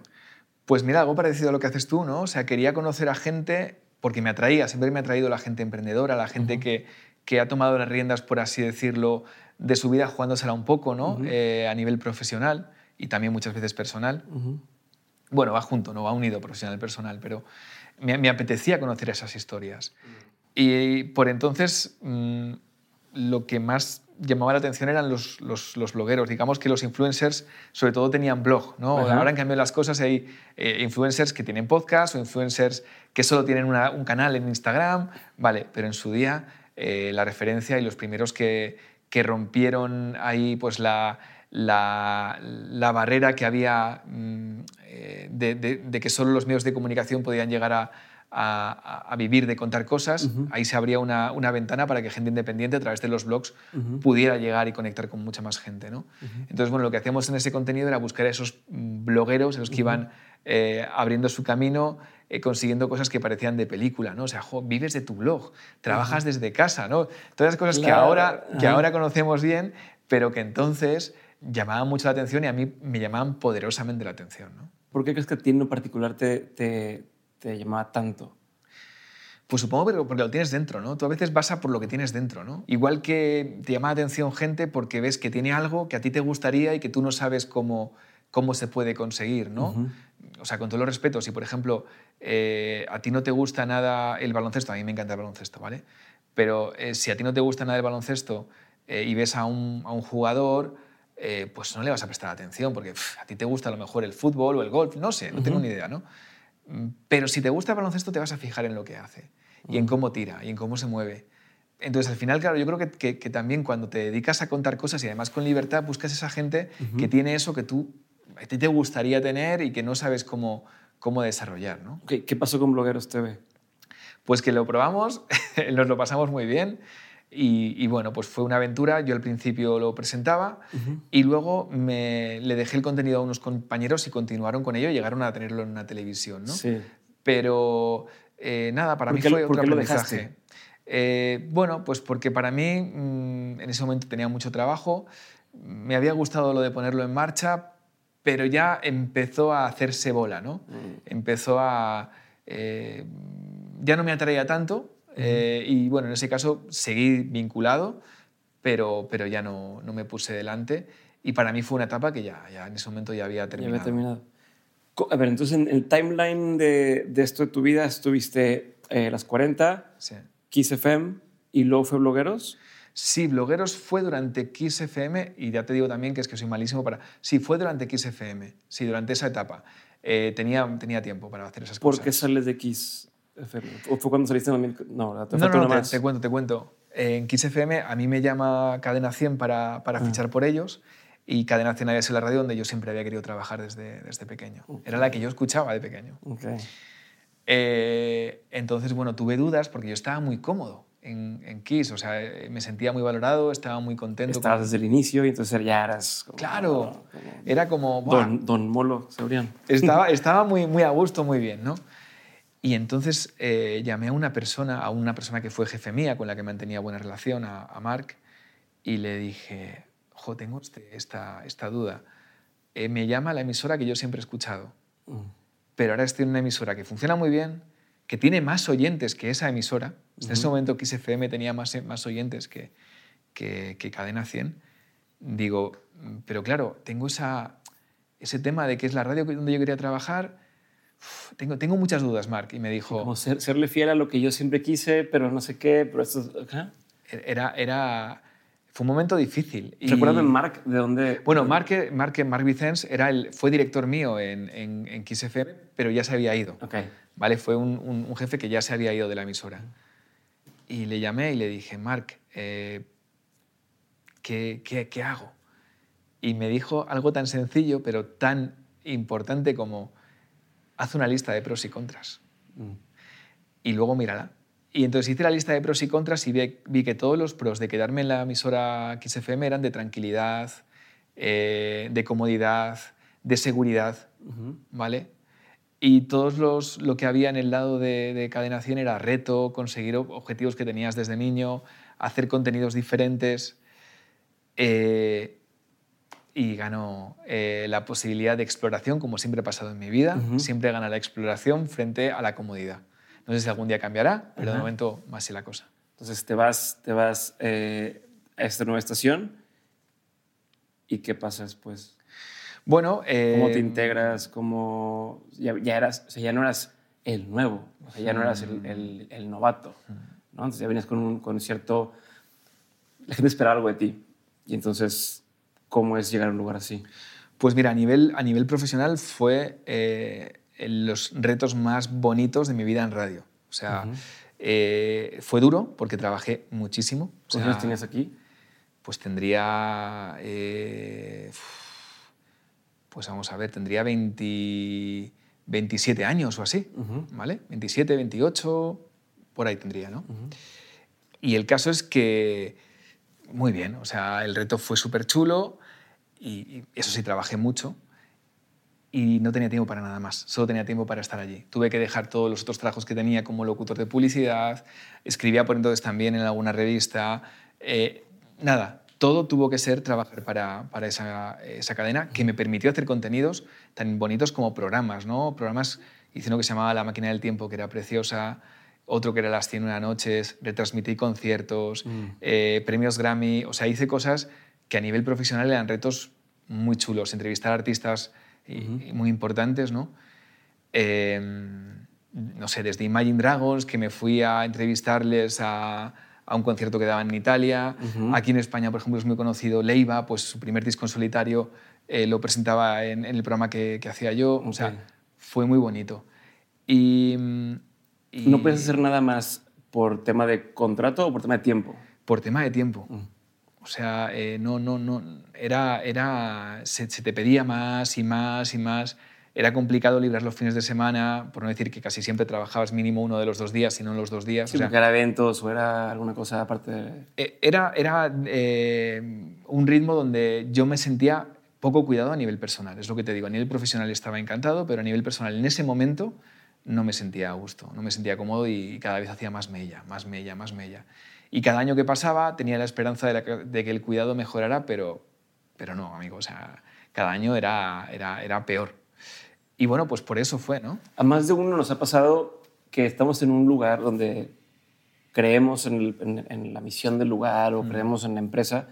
Pues mira, algo parecido a lo que haces tú, ¿no? O sea, quería conocer a gente porque me atraía, siempre me ha atraído la gente emprendedora, la gente que, que ha tomado las riendas, por así decirlo, de su vida jugándosela un poco, ¿no? Ujú. Eh, a nivel profesional y también muchas veces personal. Bueno, va junto, no va unido profesional-personal, pero me, me apetecía conocer esas historias. Y por entonces mm, lo que más llamaba la atención eran los, los, los blogueros. Digamos que los influencers sobre todo tenían blog. ¿no? Ajá. Ahora han cambiado las cosas, hay eh, influencers que tienen podcast o influencers que solo tienen una- un canal en Instagram, vale, pero en su día eh, la referencia y los primeros que, que rompieron ahí pues la, la, la barrera que había mm, eh, de, de- de que solo los medios de comunicación podían llegar a, a- a vivir de contar cosas, ahí se abría una, una ventana para que gente independiente a través de los blogs pudiera llegar y conectar con mucha más gente. ¿no? Entonces, bueno, lo que hacíamos en ese contenido era buscar a esos mm, blogueros, esos que iban eh, abriendo su camino, eh, consiguiendo cosas que parecían de película, ¿no? O sea, jo, vives de tu blog, trabajas desde casa, ¿no? Todas las cosas que, ahora, que ahora conocemos bien, pero que entonces llamaban mucho la atención y a mí me llamaban poderosamente la atención, ¿no? ¿Por qué crees que a ti en lo particular te, te, te llamaba tanto? Pues supongo porque, porque lo tienes dentro, ¿no? Tú a veces vas a por lo que tienes dentro, ¿no? Igual que te llama la atención gente porque ves que tiene algo que a ti te gustaría y que tú no sabes cómo, cómo se puede conseguir, ¿no? O sea, con todos los respetos, si por ejemplo eh, a ti no te gusta nada el baloncesto, a mí me encanta el baloncesto, ¿vale? Pero eh, si a ti no te gusta nada el baloncesto eh, y ves a un, a un jugador, pues no le vas a prestar atención porque pff, a ti te gusta a lo mejor el fútbol o el golf, no sé, no tengo ni idea, ¿no? Mm, pero si te gusta el baloncesto te vas a fijar en lo que hace y en cómo tira y en cómo se mueve. Entonces, al final, claro, yo creo que, que, también cuando te dedicas a contar cosas y además con libertad, buscas esa gente que tiene eso que tú, a ti te gustaría tener y que no sabes cómo, cómo desarrollar. ¿no? Okay. ¿Qué pasó con Blogueros TV? Pues que lo probamos, nos lo pasamos muy bien y, y, bueno, pues fue una aventura. Yo al principio lo presentaba uh -huh. y luego me, le dejé el contenido a unos compañeros y continuaron con ello y llegaron a tenerlo en una televisión. ¿no? Sí. Pero eh, nada, para mí fue otro ¿por aprendizaje. Eh, bueno, pues porque para mí mmm, en ese momento tenía mucho trabajo, me había gustado lo de ponerlo en marcha, pero ya empezó a hacerse bola, ¿no? Mm. Empezó a... Eh, ya no me atraía tanto mm. Eh, y bueno, en ese caso seguí vinculado, pero, pero ya no, no, me puse delante y para mí fue una etapa que ya, ya en ese momento ya había terminado. Ya había terminado. A ver, entonces en el timeline de, de esto de tu vida estuviste eh, las 40, sí. Kiss FM y luego fue Blogueros. Sí, Blogueros fue durante Kiss FM y ya te digo también que es que soy malísimo para... Sí, fue durante Kiss FM, sí, durante esa etapa. Eh, tenía, tenía tiempo para hacer esas ¿Por cosas. ¿Por qué sales de Kiss? ¿O fue cuando saliste en 2000? No, no, falta no, una te, más. te, cuento, te cuento. En Kiss FM a mí me llama Cadena 100 para, para ah. fichar por ellos y Cadena 100 había sido la radio donde yo siempre había querido trabajar desde, desde pequeño. Okay. Era la que yo escuchaba de pequeño. Okay. Eh, entonces, bueno, tuve dudas porque yo estaba muy cómodo en, en, Kiss, o sea, eh, me sentía muy valorado, estaba muy contento. Estabas con... desde el inicio y entonces ya eras... Como, claro, como, era como... Don, don Molo Cebrián. Estaba, estaba muy, muy a gusto, muy bien, ¿no? Y entonces eh, llamé a una persona, a una persona que fue jefe mía, con la que mantenía buena relación, a, a Mark, y le dije, jo, tengo este, esta, esta duda. Eh, me llama la emisora que yo siempre he escuchado, mm. pero ahora estoy en una emisora que funciona muy bien, que tiene más oyentes que esa emisora. Uh -huh. En ese momento Kiss FM tenía más, más oyentes que, que, que, Cadena 100. Digo, pero claro, tengo esa, ese tema de que es la radio donde yo quería trabajar. Tengo, tengo muchas dudas, Mark. Y me dijo... Como ser, serle fiel a lo que yo siempre quise, pero no sé qué, pero esto... ¿eh? Era, era, fue un momento difícil. Y... ¿Recuerdas Mark de dónde? Bueno, Mark, Mark, Mark Vicens era el, fue director mío en, en, en Kiss FM, pero ya se había ido. Okay. ¿vale? Fue un, un, un, jefe que ya se había ido de la emisora. Y le llamé y le dije, Marc, eh, ¿qué, qué, ¿qué, hago? Y me dijo algo tan sencillo, pero tan importante como, haz una lista de pros y contras. Mm. Y luego mírala. Y entonces hice la lista de pros y contras y vi, vi, que todos los pros de quedarme en la emisora XFM eran de tranquilidad, eh, de comodidad, de seguridad, uh -huh. ¿vale? Y todos los, lo que había en el lado de, de, Cadena 100 era reto, conseguir objetivos que tenías desde niño, hacer contenidos diferentes. Eh, y ganó eh, la posibilidad de exploración, como siempre ha pasado en mi vida. Uh -huh. Siempre gana la exploración frente a la comodidad. No sé si algún día cambiará, pero uh -huh. de momento más sí la cosa. Entonces te vas, te vas eh, a esta nueva estación y ¿qué pasa después? Bueno, eh, ¿cómo te integras? ¿Cómo ya, ya, eras, o sea, ya no eras el nuevo, o sea, ya no eras el, el, el novato, ¿no? Entonces ya venías con un con cierto, la gente espera algo de ti y entonces ¿cómo es llegar a un lugar así? Pues mira, a nivel, a nivel profesional fue eh, los retos más bonitos de mi vida en radio. O sea, uh -huh. eh, fue duro porque trabajé muchísimo. ¿Cuántos años tenías aquí? Pues tendría eh, pues vamos a ver, tendría 20, 27 años o así, uh -huh. ¿vale? 27, 28, por ahí tendría, ¿no? Uh -huh. Y el caso es que, muy bien, o sea, el reto fue súper chulo y, eso sí, trabajé mucho y no tenía tiempo para nada más, solo tenía tiempo para estar allí. Tuve que dejar todos los otros trabajos que tenía como locutor de publicidad, escribía por entonces también en alguna revista, eh, nada, todo tuvo que ser trabajar para, para esa, esa, cadena que me permitió hacer contenidos tan bonitos como programas, ¿no? Programas, hice que se llamaba La máquina del tiempo, que era preciosa, otro que era las 101 noches, retransmití conciertos, eh, premios Grammy, o sea, hice cosas que a nivel profesional eran retos muy chulos, entrevistar artistas muy importantes, ¿no? Em, no sé, desde Imagine Dragons, que me fui a entrevistarles a, a un concierto que daban en Italia. Aquí en España, por ejemplo, es muy conocido Leiva, pues su primer disco en solitario eh, lo presentaba en, el programa que, que hacía yo. O sea, fue muy bonito. Y, ¿No puedes hacer nada más por tema de contrato o por tema de tiempo? Por tema de tiempo. Mm. O sea, eh, no, no, no, era, era, se, te pedía más y más y más. Era complicado librar los fines de semana, por no decir que casi siempre trabajabas mínimo uno de los dos días, si no los dos días. Sí, o sea, era eventos o era alguna cosa aparte de... Eh, era, era eh, un ritmo donde yo me sentía poco cuidado a nivel personal, es lo que te digo. A nivel profesional estaba encantado, pero a nivel personal en ese momento no me sentía a gusto, no me sentía cómodo y cada vez hacía más mella, más mella, más mella. Y cada año que pasaba tenía la esperanza de, que el cuidado mejorara, pero, pero no, amigo, o sea, cada año era, era, era peor. Y bueno, pues por eso fue, ¿no? A más de uno nos ha pasado que estamos en un lugar donde creemos en, en, la misión del lugar o mm. creemos en la empresa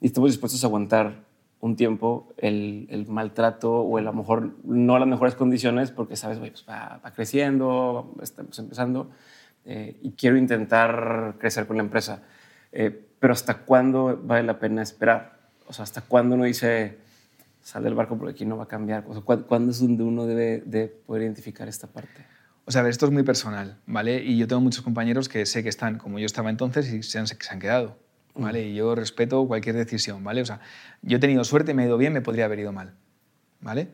y estamos dispuestos a aguantar un tiempo el, el, maltrato o el, a lo mejor no las mejores condiciones porque, sabes, pues va, va, creciendo, estamos empezando eh, y quiero intentar crecer con la empresa. Eh, pero ¿hasta cuándo vale la pena esperar? O sea, ¿hasta cuándo uno dice, sale del barco porque aquí no va a cambiar? O sea, ¿cuándo, es donde uno debe de poder identificar esta parte? O sea, esto es muy personal, ¿vale? Y yo tengo muchos compañeros que sé que están como yo estaba entonces y se han, se han quedado, ¿vale? Y yo respeto cualquier decisión, ¿vale? O sea, yo he tenido suerte, me he ido bien, me podría haber ido mal, ¿vale?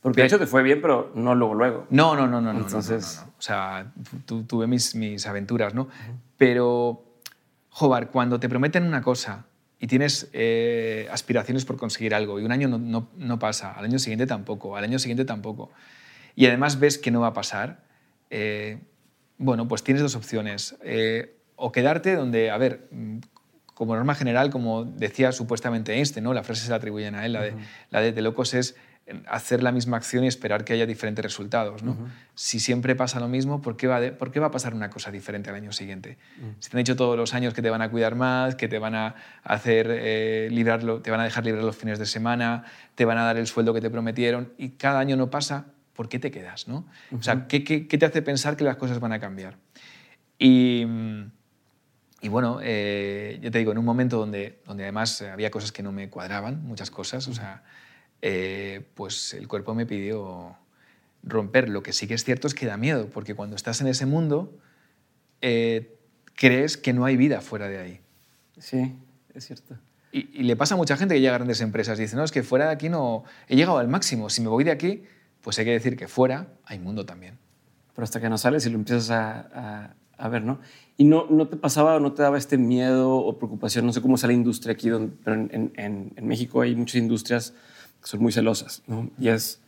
Porque de hecho te fue bien, pero no luego, luego. No, no, no, no. Entonces... O sea, tuve mis, mis aventuras, ¿no? Pero, Jobar, cuando te prometen una cosa y tienes eh, aspiraciones por conseguir algo y un año no, no, pasa, al año siguiente tampoco, al año siguiente tampoco, y además ves que no va a pasar, eh, bueno, pues tienes dos opciones. Eh, o quedarte donde, a ver, mm, como norma general, como decía supuestamente Einstein, ¿no? la frase se la atribuyen a él, la de, la de, de locos es hacer la misma acción y esperar que haya diferentes resultados. ¿no? Si siempre pasa lo mismo, ¿por qué, va ¿por qué va a pasar una cosa diferente al año siguiente? Si te han dicho todos los años que te van a cuidar más, que te van a hacer eh, librarlo, te van a dejar librar los fines de semana, te van a dar el sueldo que te prometieron y cada año no pasa, ¿por qué te quedas? ¿no? O sea, ¿qué, ¿qué, te hace pensar que las cosas van a cambiar? Y, y bueno, eh, yo te digo, en un momento donde, donde además había cosas que no me cuadraban, muchas cosas, o sea, eh, pues el cuerpo me pidió romper. Lo que sí que es cierto es que da miedo, porque cuando estás en ese mundo, eh, crees que no hay vida fuera de ahí. Sí, es cierto. Y, le pasa a mucha gente que llega a grandes empresas y dice, no, es que fuera de aquí no... He llegado al máximo, si me voy de aquí, pues hay que decir que fuera hay mundo también. Pero hasta que no sales y lo empiezas a, a, ver, ¿no? ¿Y no, no te pasaba o no te daba este miedo o preocupación? No sé cómo es la industria aquí, pero en, en, en México hay muchas industrias que son muy celosas, ¿no? Y es,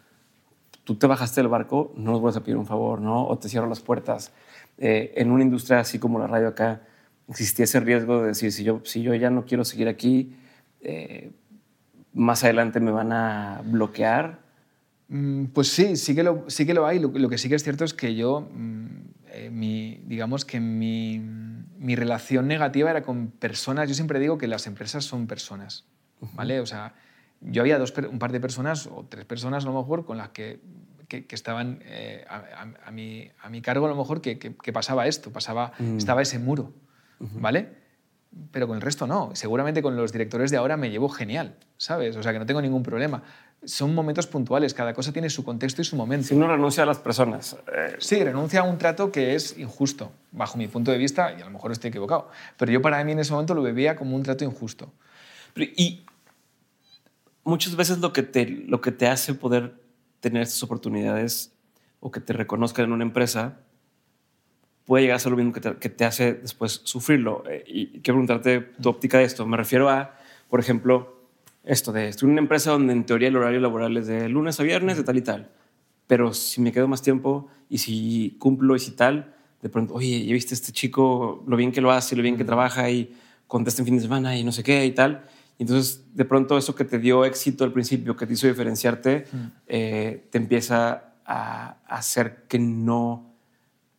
tú te bajaste del barco, no nos vuelves a pedir un favor, ¿no? O te cierro las puertas. Eh, en una industria así como la radio acá, existía ese riesgo de decir, si yo, si yo ya no quiero seguir aquí, eh, más adelante me van a bloquear. Mm, pues sí, sí que lo, sí que lo hay. Lo, que sí que es cierto es que yo, mm, eh, mi, digamos que mi, mi, relación negativa era con personas. Yo siempre digo que las empresas son personas, ¿vale? O sea, yo había dos, un par de personas o tres personas a lo mejor con las que, que, estaban eh, a, mi, a, mi, cargo a lo mejor que, que pasaba esto, pasaba, mm. estaba ese muro, ¿vale? Pero con el resto no. Seguramente con los directores de ahora me llevo genial, ¿sabes? O sea que no tengo ningún problema. Son momentos puntuales, cada cosa tiene su contexto y su momento. Si uno renuncia a las personas. Eh, sí, renuncia a un trato que es injusto, bajo mi punto de vista, y a lo mejor estoy equivocado. Pero yo para mí en ese momento lo bebía como un trato injusto. y muchas veces lo que te, lo que te hace poder tener estas oportunidades o que te reconozcan en una empresa puede llegar a ser lo mismo que te, que te hace después sufrirlo. Eh, y quiero preguntarte tu óptica de esto. Me refiero a, por ejemplo, esto de estoy en una empresa donde en teoría el horario laboral es de lunes a viernes, de tal y tal. Pero si me quedo más tiempo y si cumplo y si tal, de pronto, oye, ¿ya viste este chico lo bien que lo hace, lo bien que trabaja y contesta en fin de semana y no sé qué y tal? Entonces, de pronto eso que te dio éxito al principio, que te hizo diferenciarte, eh, te empieza a, hacer que no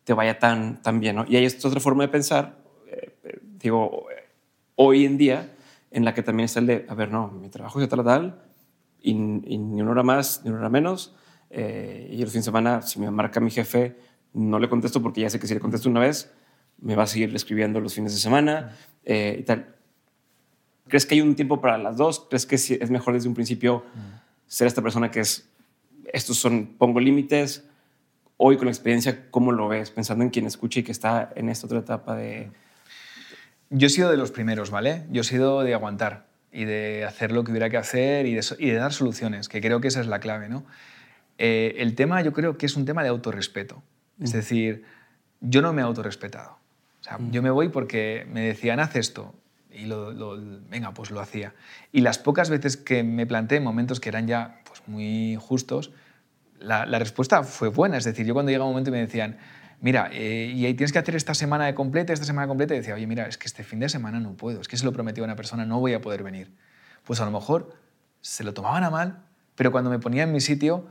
te vaya tan, tan bien. ¿no? Y hay esta otra forma de pensar, eh, eh, digo, hoy en día, en la que también está el de, a ver, no, mi trabajo es tal, tal, y, y ni una hora más, ni una hora menos. Eh, y el fin de semana, si me marca mi jefe, no le contesto porque ya sé que si le contesto una vez, me va a seguir escribiendo los fines de semana eh, y tal. ¿Crees que hay un tiempo para las dos? ¿Crees que es mejor desde un principio ser esta persona que es, estos son, pongo límites? Hoy con la experiencia, ¿cómo lo ves? Pensando en quien escucha y que está en esta otra etapa de... Yo he sido de los primeros, ¿vale? Yo he sido de aguantar y de hacer lo que hubiera que hacer y de, y de dar soluciones, que creo que esa es la clave, ¿no? Eh, el tema yo creo que es un tema de autorrespeto. Es mm. decir, yo no me he autorrespetado. O sea, mm. yo me voy porque me decían, haz esto. Y lo, venga, pues lo hacía. Y las pocas veces que me planteé momentos que eran ya pues, muy justos, la, respuesta fue buena. Es decir, yo cuando llega un momento y me decían, mira, eh, y tienes que hacer esta semana de completa, esta semana completa, y decía, oye, mira, es que este fin de semana no puedo, es que se lo prometí a una persona, no voy a poder venir. Pues a lo mejor se lo tomaban a mal, pero cuando me ponía en mi sitio,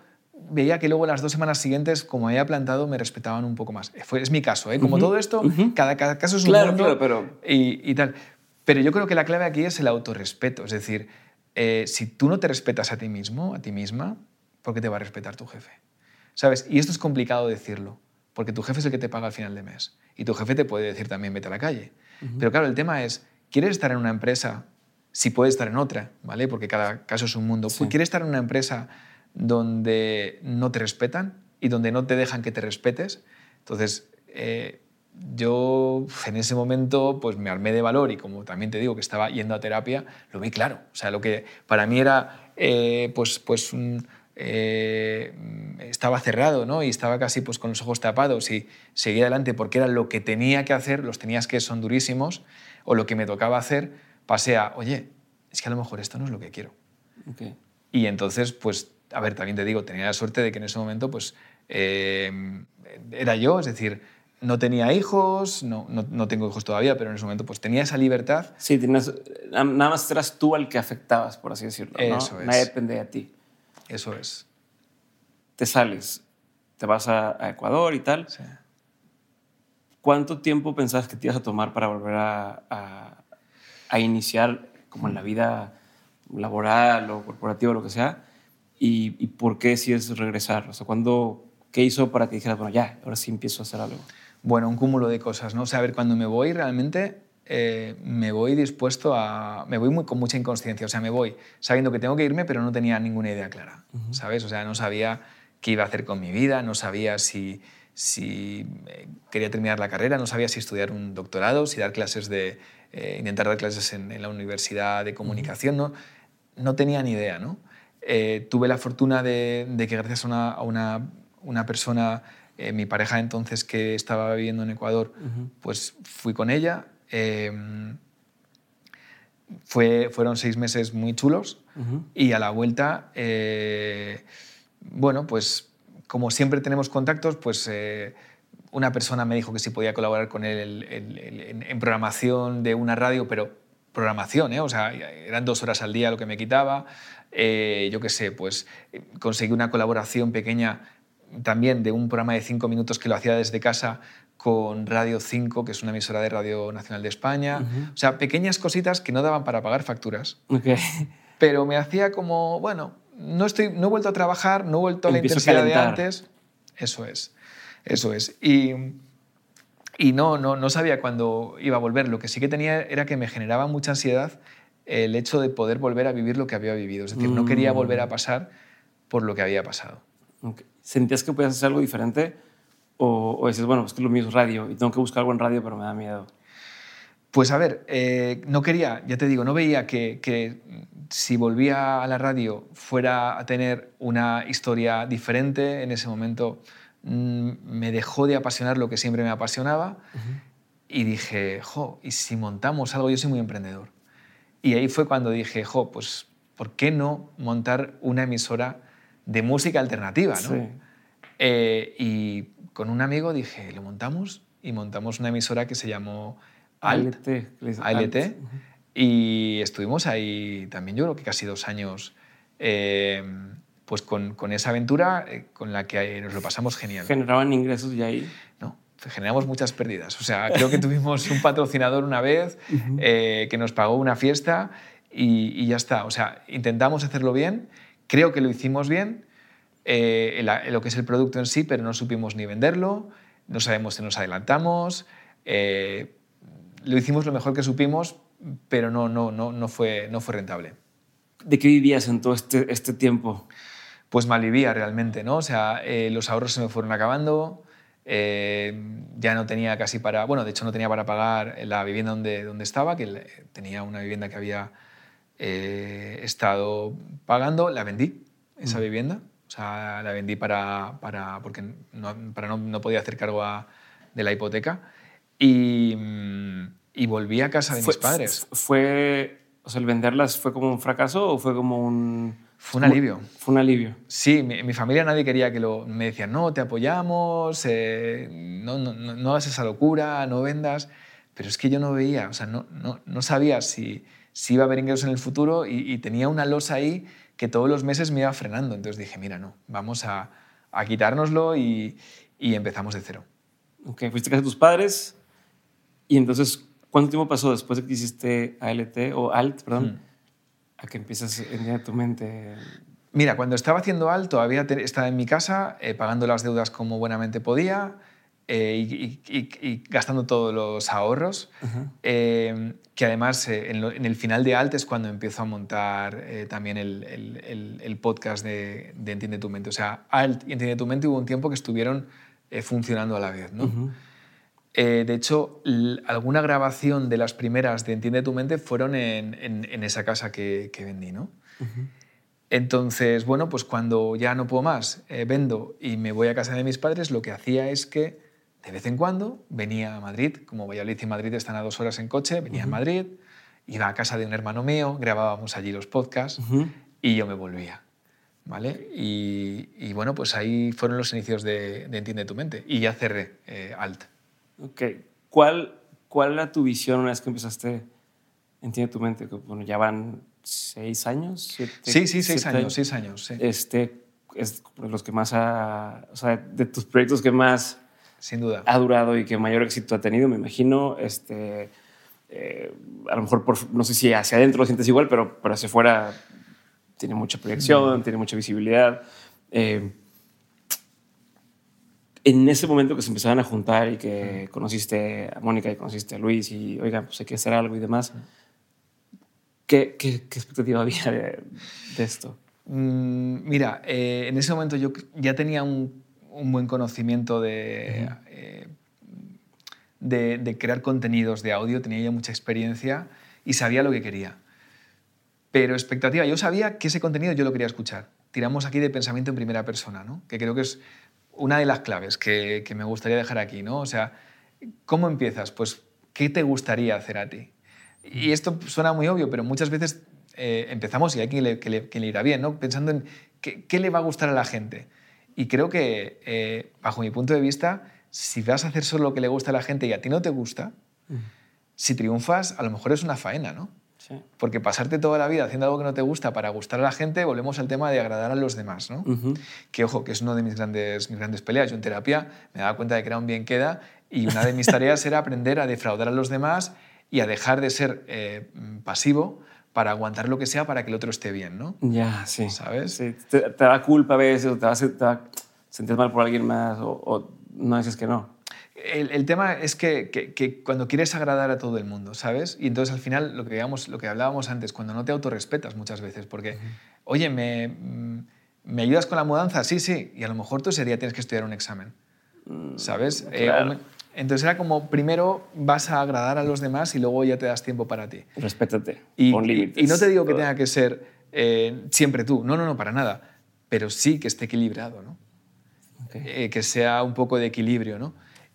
veía que luego las dos semanas siguientes, como había plantado, me respetaban un poco más. Fue, es mi caso, ¿eh? Como todo esto, cada, cada, caso es un claro, Claro, pero... Y, y, tal. Pero yo creo que la clave aquí es el autorrespeto. Es decir, eh, si tú no te respetas a ti mismo, a ti misma, ¿por qué te va a respetar tu jefe? ¿Sabes? Y esto es complicado decirlo, porque tu jefe es el que te paga al final de mes. Y tu jefe te puede decir también, vete a la calle. Pero claro, el tema es, ¿quieres estar en una empresa? Si puedes estar en otra, ¿vale? Porque cada caso es un mundo. ¿Quieres estar en una empresa donde no te respetan y donde no te dejan que te respetes. Entonces, eh, yo en ese momento pues me armé de valor y como también te digo que estaba yendo a terapia, lo vi claro. O sea, lo que para mí era, eh, pues, pues eh, estaba cerrado ¿no? y estaba casi pues, con los ojos tapados y seguía adelante porque era lo que tenía que hacer, los tenías que son durísimos, o lo que me tocaba hacer, pasé a, oye, es que a lo mejor esto no es lo que quiero. Y entonces, pues a ver, también te digo, tenía la suerte de que en ese momento pues, eh, era yo, es decir, no tenía hijos, no, no, tengo hijos todavía, pero en ese momento pues tenía esa libertad. Sí, nada más eras tú al que afectabas, por así decirlo. Eso es. Nadie depende de ti. Eso es. Te sales, te vas a, Ecuador y tal. Sí. ¿Cuánto tiempo pensabas que te ibas a tomar para volver a, a, a iniciar como en la vida laboral o corporativa o lo que sea? y, por qué si es regresar? O sea, ¿cuándo, ¿qué hizo para que dijeras, bueno, ya, ahora sí empiezo a hacer algo? Bueno, un cúmulo de cosas, ¿no? O sea, a ver, cuando me voy realmente eh, me voy dispuesto a... Me voy muy, con mucha inconsciencia, o sea, me voy sabiendo que tengo que irme, pero no tenía ninguna idea clara, ¿sabes? O sea, no sabía qué iba a hacer con mi vida, no sabía si, si eh, quería terminar la carrera, no sabía si estudiar un doctorado, si dar clases de... Eh, intentar dar clases en, la universidad de comunicación, ¿no? No tenía ni idea, ¿no? Eh, tuve la fortuna de, que gracias a una, persona, eh, mi pareja entonces que estaba viviendo en Ecuador, pues fui con ella. Em, fue, fueron seis meses muy chulos y a la vuelta, eh, bueno, pues como siempre tenemos contactos, pues una persona me dijo que sí podía colaborar con él en, programación de una radio, pero programación, ¿eh? o sea, eran dos horas al día lo que me quitaba. Eh, yo qué sé, pues conseguí una colaboración pequeña también de un programa de cinco minutos que lo hacía desde casa con Radio 5, que es una emisora de Radio Nacional de España. O sea, pequeñas cositas que no daban para pagar facturas. Pero me hacía como, bueno, no, estoy, no he vuelto a trabajar, no he vuelto a la intensidad de antes. Eso es, eso es. Y, y no, no, no sabía cuándo iba a volver. Lo que sí que tenía era que me generaba mucha ansiedad el hecho de poder volver a vivir lo que había vivido. Es decir, no quería volver a mm. pasar por lo que había pasado. ¿Sentías que podías hacer algo diferente? ¿O, o dices, bueno, es que lo mío es radio y tengo que buscar algo en radio, pero me da miedo? Pues a ver, eh, no quería, ya te digo, no veía que, que, si volvía a la radio fuera a tener una historia diferente. En ese momento mm, me dejó de apasionar lo que siempre me apasionaba y dije, jo, ¿y si montamos algo? Yo soy muy emprendedor. Y ahí fue cuando dije, jo, pues, ¿por qué no montar una emisora de música alternativa? ¿no? Eh, y con un amigo dije, lo montamos y montamos una emisora que se llamó ALT. ALT. Y estuvimos ahí también, yo creo que casi dos años, eh, pues con, con, esa aventura eh, con la que nos lo pasamos genial. ¿Generaban ingresos ya ahí? No, generamos muchas pérdidas. O sea, creo que tuvimos un patrocinador una vez eh, que nos pagó una fiesta y, ya está. O sea, intentamos hacerlo bien, creo que lo hicimos bien, eh, lo que es el producto en sí, pero no supimos ni venderlo, no sabemos si nos adelantamos, eh, lo hicimos lo mejor que supimos, pero no, no, no, no, fue, no fue rentable. ¿De qué vivías en todo este, este tiempo? Pues mal vivía realmente, ¿no? O sea, eh, los ahorros se me fueron acabando, ya no tenía casi para, bueno, de hecho no tenía para pagar la vivienda donde, donde estaba, que tenía una vivienda que había he estado pagando, la vendí, esa mm. vivienda. O sea, la vendí para, para porque no, para no, no, podía hacer cargo de la hipoteca. Y, mm, y, volví a casa de mis padres. ¿Fue, o sea, el venderlas fue como un fracaso o fue como un... Fue un alivio. Fue un alivio. Sí, mi, mi familia nadie quería que lo... Me decían, no, te apoyamos, eh, no, no, no, hagas esa locura, no vendas. Pero es que yo no veía, o sea, no, no, no sabía si si iba a haber ingresos en el futuro y, tenía una losa ahí que todos los meses me iba frenando. Entonces dije, mira, no, vamos a, a quitárnoslo y, y, empezamos de cero. Ok, fuiste a casa de tus padres y entonces, ¿cuánto tiempo pasó después de que hiciste ALT o ALT, perdón, hmm. a que empiezas en tu mente? Mira, cuando estaba haciendo ALT todavía estaba en mi casa eh, pagando las deudas como buenamente podía. Eh, y, gastando todos los ahorros, eh, que además eh, en, el final de Alt es cuando empiezo a montar también el, el, podcast de, de, Entiende tu mente. O sea, Alt y Entiende tu mente hubo un tiempo que estuvieron funcionando a la vez. ¿no? de hecho, alguna grabación de las primeras de Entiende tu mente fueron en, en, esa casa que, que vendí. ¿no? Entonces, bueno, pues cuando ya no puedo más, vendo y me voy a casa de mis padres, lo que hacía es que de vez en cuando venía a Madrid, como Valladolid y Madrid están a dos horas en coche, venía a Madrid, iba a casa de un hermano mío, grabábamos allí los podcasts y yo me volvía. ¿Vale? Y, bueno, pues ahí fueron los inicios de, Entiende tu mente y ya cerré eh, Alt. Ok. ¿Cuál, ¿Cuál era tu visión una vez que empezaste Entiende tu mente? Bueno, ya van seis años. sí, sí, seis años, seis años. Sí. Este, es los que más, ha, o sea, de tus proyectos que más sin duda. ha durado y que mayor éxito ha tenido, me imagino. Este, eh, a lo mejor, por, no sé si hacia adentro lo sientes igual, pero, pero hacia afuera tiene mucha proyección, tiene mucha visibilidad. Eh, en ese momento que se empezaban a juntar y que conociste a Mónica y conociste a Luis y, oiga, pues hay que hacer algo y demás, ¿qué, qué, expectativa había de, esto? Mm, mira, eh, en ese momento yo ya tenía un un buen conocimiento eh, de, de, crear contenidos de audio, tenía ya mucha experiencia y sabía lo que quería. Pero expectativa, yo sabía que ese contenido yo lo quería escuchar. Tiramos aquí de pensamiento en primera persona, ¿no? que creo que es una de las claves que, que me gustaría dejar aquí. ¿no? O sea, ¿cómo empiezas? Pues, ¿qué te gustaría hacer a ti? Y esto suena muy obvio, pero muchas veces eh, empezamos y hay quien le, que le, le, irá bien, ¿no? pensando en qué, qué, le va a gustar a la gente. Y creo que, eh, bajo mi punto de vista, si vas a hacer solo lo que le gusta a la gente y a ti no te gusta, mm. si triunfas, a lo mejor es una faena, ¿no? Sí. Porque pasarte toda la vida haciendo algo que no te gusta para gustar a la gente, volvemos al tema de agradar a los demás, ¿no? Que, ojo, que es una de mis grandes, mis grandes peleas. Yo en terapia me daba cuenta de que era un bien queda y una de mis tareas era aprender a defraudar a los demás y a dejar de ser eh, pasivo para aguantar lo que sea para que el otro esté bien, ¿no? Ya, sí. ¿Sabes? Sí. Te, da culpa a veces, o te vas a, sentir mal por alguien más, o, no dices que no. El, el tema es que, que, cuando quieres agradar a todo el mundo, ¿sabes? Y entonces al final lo que, digamos, lo que hablábamos antes, cuando no te autorrespetas muchas veces, porque, oye, me, mm, ¿me ayudas con la mudanza? Sí, sí. Y a lo mejor tú ese día tienes que estudiar un examen, mm, ¿sabes? Eh, claro. Entonces era como, primero vas a agradar a los demás y luego ya te das tiempo para ti. Respétate, y, pon límites. Y, no te digo que tenga que ser eh, siempre tú, no, no, no, para nada, pero sí que esté equilibrado, ¿no? Eh, que sea un poco de equilibrio, ¿no?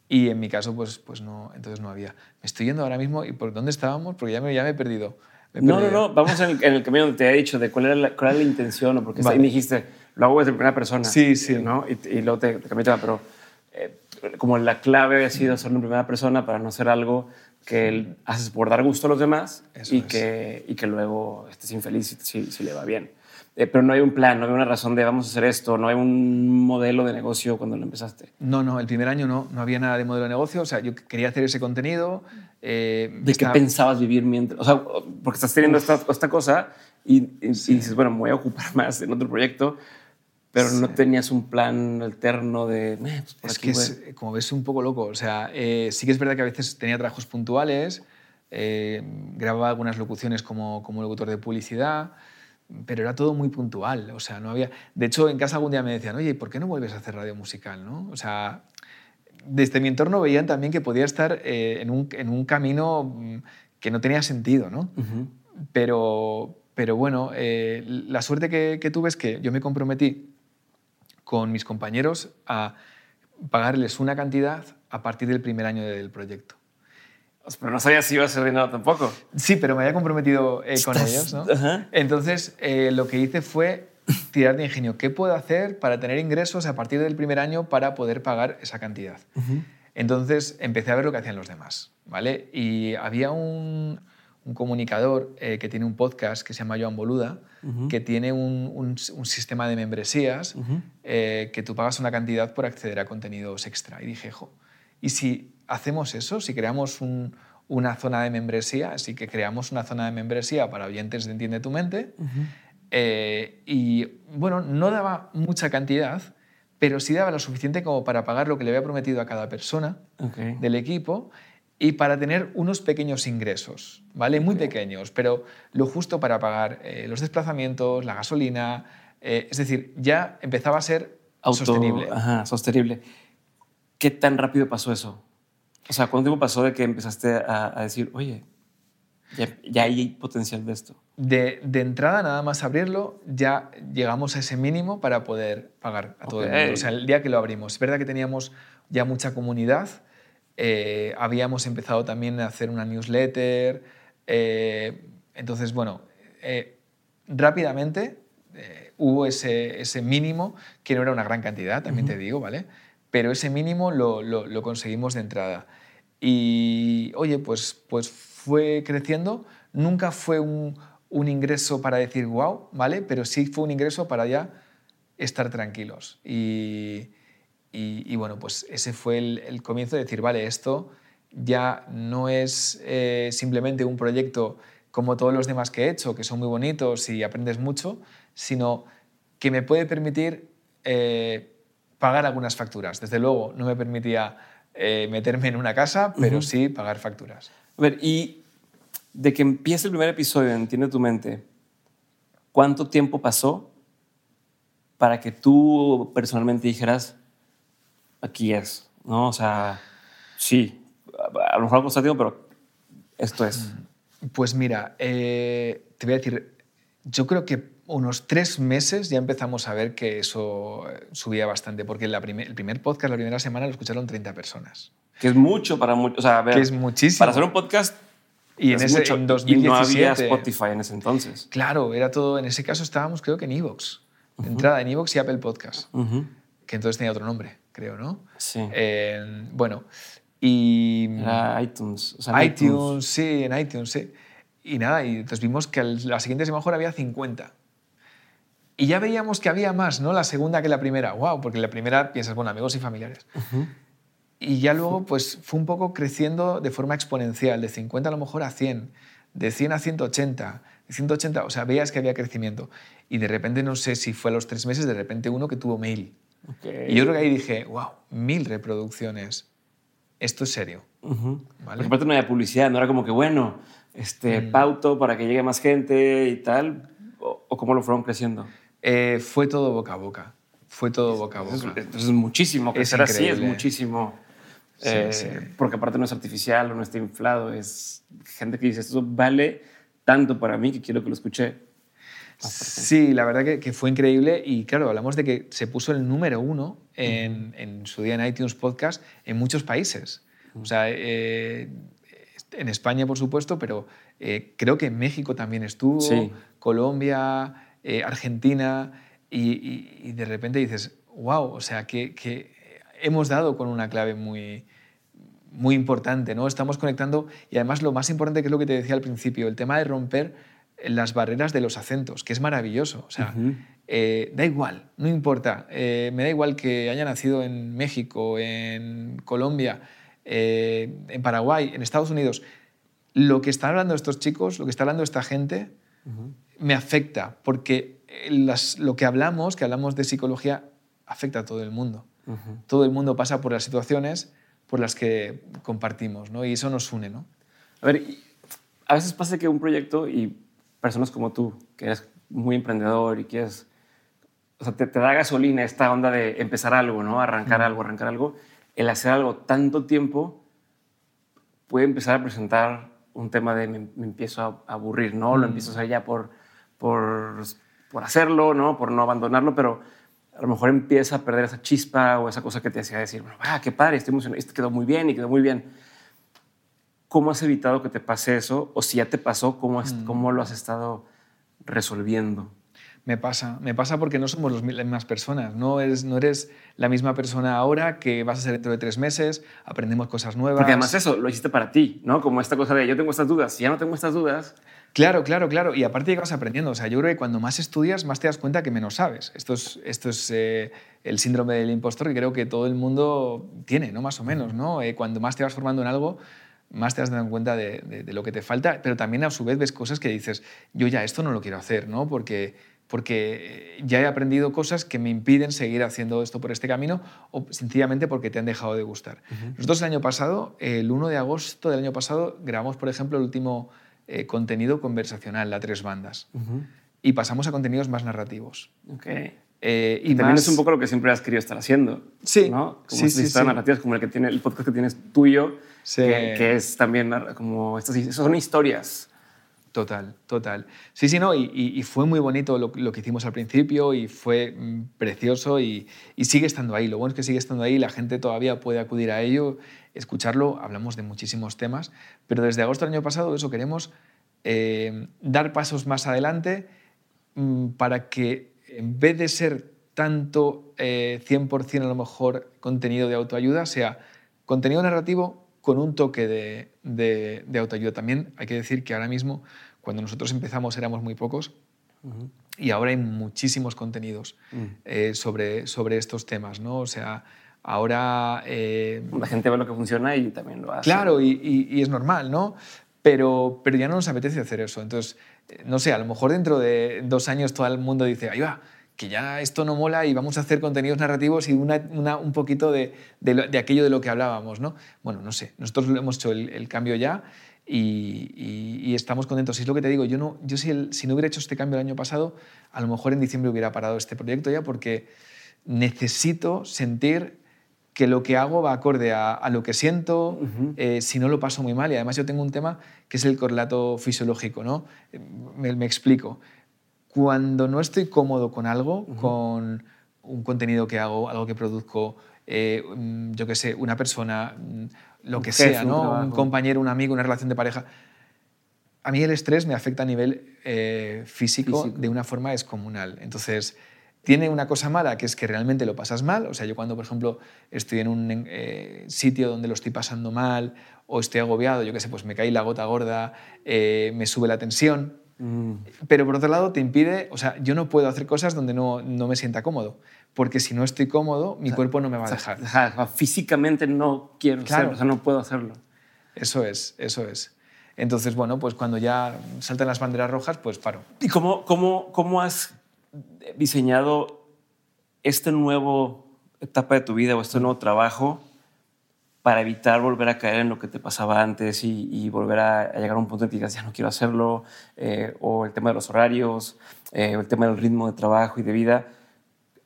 Y en mi caso, pues, pues no, entonces no había. Me estoy yendo ahora mismo, ¿y por dónde estábamos? Porque ya me, ya me he perdido. no, no, no, vamos en el, camino donde te he dicho de cuál era la, cuál era la intención, ¿no? porque ahí me dijiste, lo hago desde primera persona. Sí, sí. ¿no? Y, y luego te, te cambié tema, pero... Eh, como la clave ha sido hacerlo en primera persona para no ser algo que haces por dar gusto a los demás y que, y que luego estés infeliz si, si, le va bien. Eh, pero no hay un plan, no hay una razón de vamos a hacer esto, no hay un modelo de negocio cuando lo empezaste. No, no, el primer año no, no había nada de modelo de negocio. O sea, yo quería hacer ese contenido. eh, ¿De estaba- qué pensabas vivir mientras? O sea, porque estás teniendo esta, esta cosa y, y- y dices, bueno, me voy a ocupar más en otro proyecto, pero no tenías un plan alterno de, "Eh, pues por Es aquí que voy". es, como ves, un poco loco. O sea, eh, sí que es verdad que a veces tenía trabajos puntuales, eh, grababa algunas locuciones como, como locutor de publicidad, pero era todo muy puntual. O sea, no había... De hecho, en casa algún día me decían, oye, ¿por qué no vuelves a hacer radio musical? ¿no? O sea, desde mi entorno veían también que podía estar eh, en, un, en un camino mm, que no tenía sentido, ¿no? Ujú. Pero, pero bueno, eh, la suerte que, que tuve es que yo me comprometí con mis compañeros a pagarles una cantidad a partir del primer año del proyecto. Pero no sabías si iba a ser dinero tampoco. Sí, pero me había comprometido eh, con Estás- ellos. ¿no? Ajá. Entonces, eh, lo que hice fue tirar de ingenio. ¿Qué puedo hacer para tener ingresos a partir del primer año para poder pagar esa cantidad? Entonces, empecé a ver lo que hacían los demás. ¿vale? Y había un, un comunicador eh, que tiene un podcast que se llama Joan Boluda, que tiene un, un- un sistema de membresías eh, que tú pagas una cantidad por acceder a contenidos extra. Y dije, jo, ¿y si hacemos eso? Si creamos un- una zona de membresía, así que creamos una zona de membresía para oyentes de Entiende tu Mente, eh, y bueno, no daba mucha cantidad, pero sí daba lo suficiente como para pagar lo que le había prometido a cada persona del equipo y para tener unos pequeños ingresos, ¿vale? Muy pequeños, pero lo justo para pagar eh, los desplazamientos, la gasolina, eh, es decir, ya empezaba a ser Auto- sostenible. Ajá, sostenible. ¿Qué tan rápido pasó eso? O sea, ¿cuánto tiempo pasó de que empezaste a, a decir, oye, ya, ya hay potencial de esto? De, de entrada, nada más abrirlo, ya llegamos a ese mínimo para poder pagar a todo el mundo. O sea, el día que lo abrimos. Es verdad que teníamos ya mucha comunidad, eh, habíamos empezado también a hacer una newsletter, eh, entonces, bueno, eh, rápidamente eh, hubo ese, ese mínimo, que no era una gran cantidad, también te digo, ¿vale? Pero ese mínimo lo, lo- lo conseguimos de entrada. Y, oye, pues, pues fue creciendo, nunca fue un, un ingreso para decir wow, ¿vale? Pero sí fue un ingreso para ya estar tranquilos. Y, y- y bueno, pues ese fue el, el comienzo de decir, vale, esto ya no es eh, simplemente un proyecto como todos los demás que he hecho, que son muy bonitos y aprendes mucho, sino que me puede permitir eh, pagar algunas facturas. Desde luego, no me permitía eh, meterme en una casa, pero sí pagar facturas. A ver, y de que empiece el primer episodio, de Entiende tu mente, ¿cuánto tiempo pasó para que tú personalmente dijeras, aquí es? ¿No? O sea, sí, a lo mejor costó tiempo, pero esto es. Pues mira, eh, te voy a decir, yo creo que unos tres meses ya empezamos a ver que eso eh, subía bastante, porque la primer- el primer podcast, la primera semana, lo escucharon 30 personas. Que es mucho para muchos. O sea, a ver, Que es muchísimo. Para hacer un podcast Y en, es ese, mucho. en Y no había 2017... Spotify en ese entonces. Claro, era todo, en ese caso estábamos creo que en Evox, de entrada en Evox y Apple Podcast, Ujú. que entonces tenía otro nombre, creo, ¿no? Sí. Eh, bueno, y... Era iTunes. o sea, en iTunes, sí, en iTunes, sí. Y nada, y entonces vimos que la siguiente semana mejor había 50. Y ya veíamos que había más, ¿no? La segunda que la primera. ¡Wow! Porque la primera piensas, bueno, amigos y familiares. Y ya luego, pues fue un poco creciendo de forma exponencial, de 50 a lo mejor a 100, de 100 a 180, de 180, o sea, veías que había crecimiento. Y de repente, no sé si fue a los tres meses, de repente uno que tuvo mail. Y yo creo que ahí dije, wow, mil reproducciones. Esto es serio. ¿Vale? Porque aparte no había publicidad, no era como que, bueno, este, Mm. pauto para que llegue más gente y tal. O, o cómo lo fueron creciendo. Eh, fue todo boca a boca. Fue todo boca a Eso boca. es, eso es muchísimo. Es Crecer así es muchísimo. Sí, Eh, sí. Porque aparte no es artificial o no está inflado. Es gente que dice, esto vale tanto para mí que quiero que lo escuche. Sí, la verdad que, que fue increíble y claro, hablamos de que se puso el número uno en, en su día en iTunes Podcast en muchos países. O sea, eh, en España por supuesto, pero eh, creo que en México también estuvo, Sí. Colombia, eh, Argentina y, y- y de repente dices, wow, o sea, que, que hemos dado con una clave muy, muy importante, ¿no? Estamos conectando y además lo más importante que es lo que te decía al principio, el tema de romper las barreras de los acentos, que es maravilloso. O sea, eh, da igual, no importa. Eh, me da igual que haya nacido en México, en Colombia, eh, en Paraguay, en Estados Unidos. Lo que están hablando estos chicos, lo que está hablando esta gente, me afecta, porque lo que hablamos, que hablamos de psicología, afecta a todo el mundo. Todo el mundo pasa por las situaciones por las que compartimos, ¿no? Y eso nos une, ¿no? A ver, a veces pasa que un proyecto y personas como tú, que eres muy emprendedor y que es, o sea, te, da gasolina esta onda de empezar algo, ¿no? Arrancar algo, arrancar algo. El hacer algo tanto tiempo puede empezar a presentar un tema de me, empiezo a aburrir, ¿no? Lo empiezo a hacer ya por, por, por hacerlo, ¿no? Por no abandonarlo, pero a lo mejor empieza a perder esa chispa o esa cosa que te hacía decir, ah, qué padre, estoy emocionado, esto quedó muy bien y quedó muy bien. ¿Cómo has evitado que te pase eso? O si ya te pasó, ¿cómo, mm. cómo lo has estado resolviendo? Me pasa, me pasa porque no somos las mismas personas. No eres, no eres la misma persona ahora que vas a ser dentro de tres meses, aprendemos cosas nuevas. Porque además eso lo hiciste para ti, ¿no? Como esta cosa de yo tengo estas dudas, si ya no tengo estas dudas, Claro, claro, claro. Y aparte vas aprendiendo. O sea, yo creo que cuando más estudias, más te das cuenta que menos sabes. Esto es, esto es eh, el síndrome del impostor que creo que todo el mundo tiene, ¿no? Más o menos, ¿no? Eh, cuando más te vas formando en algo, más te das dado cuenta de, lo que te falta, pero también a su vez ves cosas que dices, yo ya esto no lo quiero hacer, ¿no? Porque, porque ya he aprendido cosas que me impiden seguir haciendo esto por este camino o sencillamente porque te han dejado de gustar. Nosotros el año pasado, el 1 de agosto del año pasado, grabamos, por ejemplo, el último eh, contenido conversacional, a tres bandas. Y pasamos a contenidos más narrativos. Okay. Eh, y también es un poco lo que siempre has querido estar haciendo. Sí. ¿no? Como sí, sí, narrativas, como el, que tiene, el podcast que tienes tuyo, que, es también como estas son historias. Total, total. Sí, sí, no, y, fue muy bonito lo, que hicimos al principio y fue mm, precioso y, y, sigue estando ahí. Lo bueno es que sigue estando ahí, la gente todavía puede acudir a ello escucharlo, hablamos de muchísimos temas, pero desde agosto del año pasado eso queremos eh, dar pasos más adelante mm, para que en vez de ser tanto 100% eh, a lo mejor contenido de autoayuda, sea contenido narrativo con un toque de, autoayuda. También hay que decir que ahora mismo, cuando nosotros empezamos éramos muy pocos, y ahora hay muchísimos contenidos mm. eh, sobre, sobre estos temas, ¿no? O sea, Ahora... Eh, la gente ve lo que funciona y también lo hace. Claro, y, es normal, ¿no? Pero, pero ya no nos apetece hacer eso. Entonces, eh, no sé, a lo mejor dentro de dos años todo el mundo dice, ahí va, que ya esto no mola y vamos a hacer contenidos narrativos y un poquito de, de, aquello de lo que hablábamos, ¿no? Bueno, no sé, nosotros hemos hecho el, cambio ya y, estamos contentos. Y es lo que te digo, yo, no, yo si, si no hubiera hecho este cambio el año pasado, a lo mejor en diciembre hubiera parado este proyecto ya porque necesito sentir que lo que hago va acorde a, lo que siento, eh, si no lo paso muy mal. Y además yo tengo un tema que es el correlato fisiológico, ¿no? Me, explico. Cuando no estoy cómodo con algo, con un contenido que hago, algo que produzco, eh, mm, yo qué sé, una persona, mm, lo que sea, ¿no? Un, compañero, un amigo, una relación de pareja, a mí el estrés me afecta a nivel eh, físico, físico, de una forma descomunal. Entonces, tiene una cosa mala, que es que realmente lo pasas mal. O sea, yo cuando, por ejemplo, estoy en un eh, sitio donde lo estoy pasando mal o estoy agobiado, yo qué sé, pues me cae la gota gorda, eh, me sube la tensión. Mm. Pero por otro lado, te impide, o sea, yo no puedo hacer cosas donde no, no me sienta cómodo. Porque si no estoy cómodo, mi cuerpo no me va a dejar. físicamente no quiero hacerlo, o sea, no puedo hacerlo. Eso es, eso es. Entonces, bueno, pues cuando ya saltan las banderas rojas, pues paro. ¿Y cómo, cómo, cómo has diseñado este nuevo etapa de tu vida o este nuevo trabajo para evitar volver a caer en lo que te pasaba antes y, volver a, llegar a un punto en que digas, ya no quiero hacerlo, eh, o el tema de los horarios, eh, o el tema del ritmo de trabajo y de vida,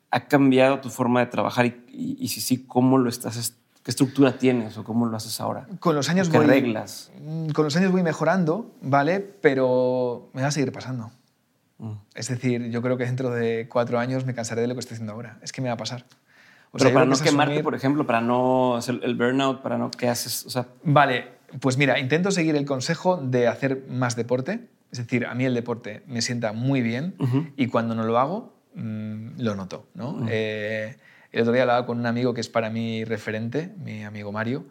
¿ha cambiado tu forma de trabajar? Y, si sí, ¿cómo lo estás, qué estructura tienes o cómo lo haces ahora? Con los años ¿Qué voy, reglas? Con los años voy mejorando, ¿vale? Pero me va a seguir pasando. Mm. Es decir, yo creo que dentro de cuatro años me cansaré de lo que estoy haciendo ahora. Es que me va a pasar. O Pero para no quemarte, por ejemplo, para no hacer el burnout, para no... ¿Qué haces? O sea... Vale, pues mira, intento seguir el consejo de hacer más deporte. Es decir, a mí el deporte me sienta muy bien y cuando no lo hago, mm, lo noto. ¿no? Eh, el otro día hablaba con un amigo que es para mí referente, mi amigo Mario,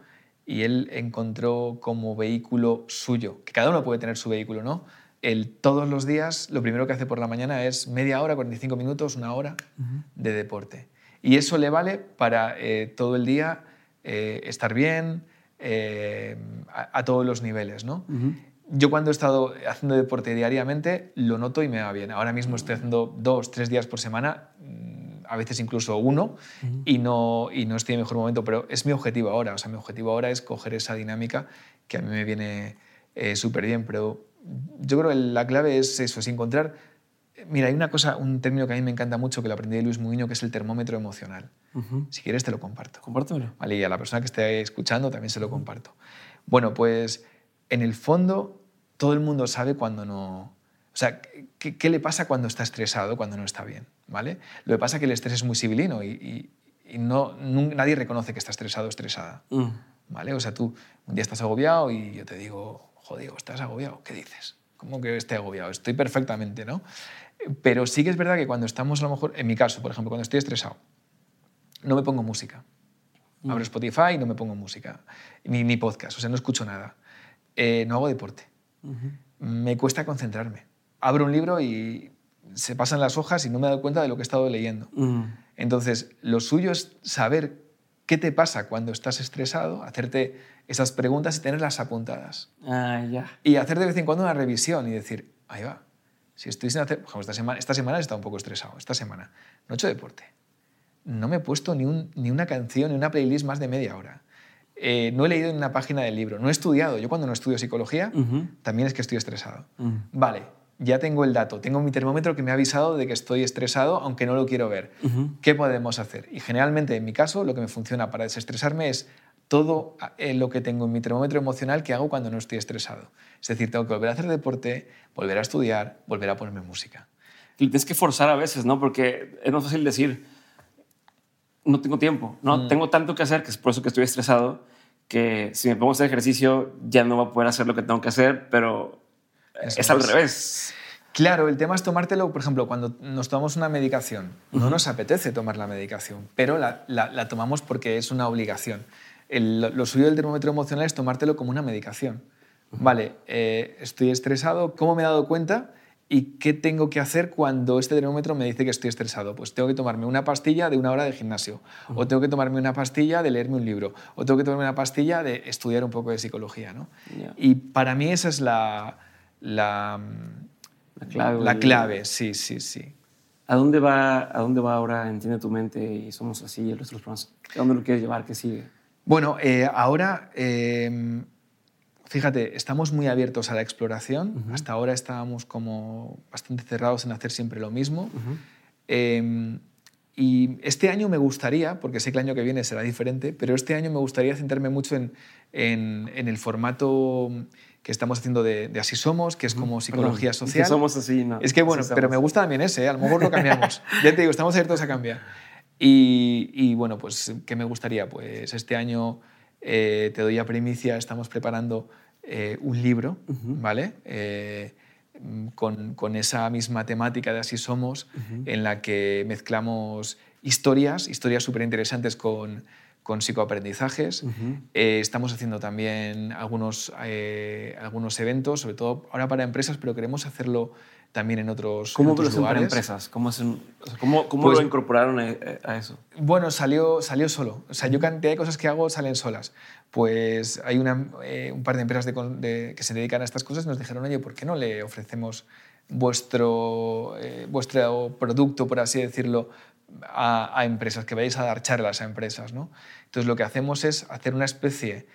y él encontró como vehículo suyo, que cada uno puede tener su vehículo, ¿no? El, todos los días lo primero que hace por la mañana es media hora, 45 minutos, una hora de deporte. Y eso le vale para eh, todo el día eh, estar bien eh, a, todos los niveles. ¿no? Yo cuando he estado haciendo deporte diariamente lo noto y me va bien. Ahora mismo estoy haciendo dos, tres días por semana, mm, a veces incluso uno, y, no, y no estoy en mejor momento, pero es mi objetivo ahora. O sea, mi objetivo ahora es coger esa dinámica que a mí me viene súper bien, pero yo creo que la clave es eso, es encontrar... Mira, hay una cosa, un término que a mí me encanta mucho, que lo aprendí de Luis Muñoz, que es el termómetro emocional. Si quieres te lo comparto. Compártemelo. Vale, y a la persona que esté escuchando también se lo comparto. Bueno, pues en el fondo todo el mundo sabe cuando no... O sea, ¿qué, le pasa cuando está estresado, cuando no está bien? ¿vale? Lo que pasa es que el estrés es muy civilino y, no, nadie reconoce que está estresado o estresada. Mm. ¿vale? O sea, tú un día estás agobiado y yo te digo, joder, estás agobiado, ¿qué dices? ¿Cómo que esté agobiado? Estoy perfectamente, ¿no? Pero sí que es verdad que cuando estamos, a lo mejor, en mi caso, por ejemplo, cuando estoy estresado, no me pongo música. Mm. Abro Spotify y no me pongo música, ni, ni podcast, o sea, no escucho nada. Eh, no hago deporte. Me cuesta concentrarme. Abro un libro y se pasan las hojas y no me doy cuenta de lo que he estado leyendo. Mm. Entonces, lo suyo es saber qué te pasa cuando estás estresado, hacerte esas preguntas y tenerlas apuntadas. Ah, ya. Y hacer de vez en cuando una revisión y decir, ahí va, si estoy sin hacer, por ejemplo, esta semana, esta semana he estado un poco estresado, esta semana no he hecho deporte, no me he puesto ni, ni una canción, ni una playlist más de media hora. Eh, no he leído en una página del libro, no he estudiado. Yo cuando no estudio psicología, también es que estoy estresado. Vale, ya tengo el dato, tengo mi termómetro que me ha avisado de que estoy estresado, aunque no lo quiero ver. ¿Qué podemos hacer? Y generalmente, en mi caso, lo que me funciona para desestresarme es todo eh, lo que tengo en mi termómetro emocional que hago cuando no estoy estresado. Es decir, tengo que volver a hacer deporte, volver a estudiar, volver a ponerme música. Y tienes que forzar a veces, ¿no? Porque es más fácil decir, no tengo tiempo, ¿no? Mm. Tengo tanto que hacer, que es por eso que estoy estresado, que si me pongo a hacer ejercicio ya no voy a poder hacer lo que tengo que hacer, pero es al revés. Claro, el tema es tomártelo, por ejemplo, cuando nos tomamos una medicación, no nos apetece tomar la medicación, pero la, tomamos porque es una obligación. Lo suyo del termómetro emocional es tomártelo como una medicación. Vale, eh, estoy estresado, ¿cómo me he dado cuenta? ¿Y qué tengo que hacer cuando este termómetro me dice que estoy estresado? Pues tengo que tomarme una pastilla de una hora de gimnasio, o tengo que tomarme una pastilla de leerme un libro, o tengo que tomarme una pastilla de estudiar un poco de psicología. ¿no? Y para mí esa es la, la, clave. La clave, sí, sí, sí. ¿A dónde va, a dónde va ahora Entiende tu mente y Somos así el los ¿A dónde lo quieres llevar? ¿Qué sigue? Bueno, eh, ahora, em, fíjate, estamos muy abiertos a la exploración. Hasta ahora estábamos como bastante cerrados en hacer siempre lo mismo. Em, y este año me gustaría, porque sé que el año que viene será diferente, pero este año me gustaría centrarme mucho en, en, en el formato que estamos haciendo de, Así Somos, que es como psicología social. Es somos así, ¿no? Es que bueno, pero me gusta también ese, ¿eh? a lo mejor lo cambiamos. ya te digo, estamos abiertos a cambiar. Y, bueno, pues, ¿qué me gustaría? Pues este año eh, te doy a primicia, estamos preparando eh, un libro, ¿vale? Con, con, esa misma temática de Así Somos, en la que mezclamos historias, historias súper interesantes con con psicoaprendizajes. Eh, estamos haciendo también algunos, eh, algunos eventos, sobre todo ahora para empresas, pero queremos hacerlo también en otros, ¿Cómo en lugares. para empresas? ¿Cómo, cómo, cómo pues lo incorporaron a, eso? Bueno, salió, salió solo. O sea, yo cantidad de cosas que hago salen solas. Pues hay una, eh, un par de empresas de, que se dedican a estas cosas y nos dijeron, oye, ¿por qué no le ofrecemos vuestro, vuestro producto, por así decirlo, a, empresas, que vayáis a dar charlas a empresas. ¿no? Entonces lo que hacemos es hacer una especie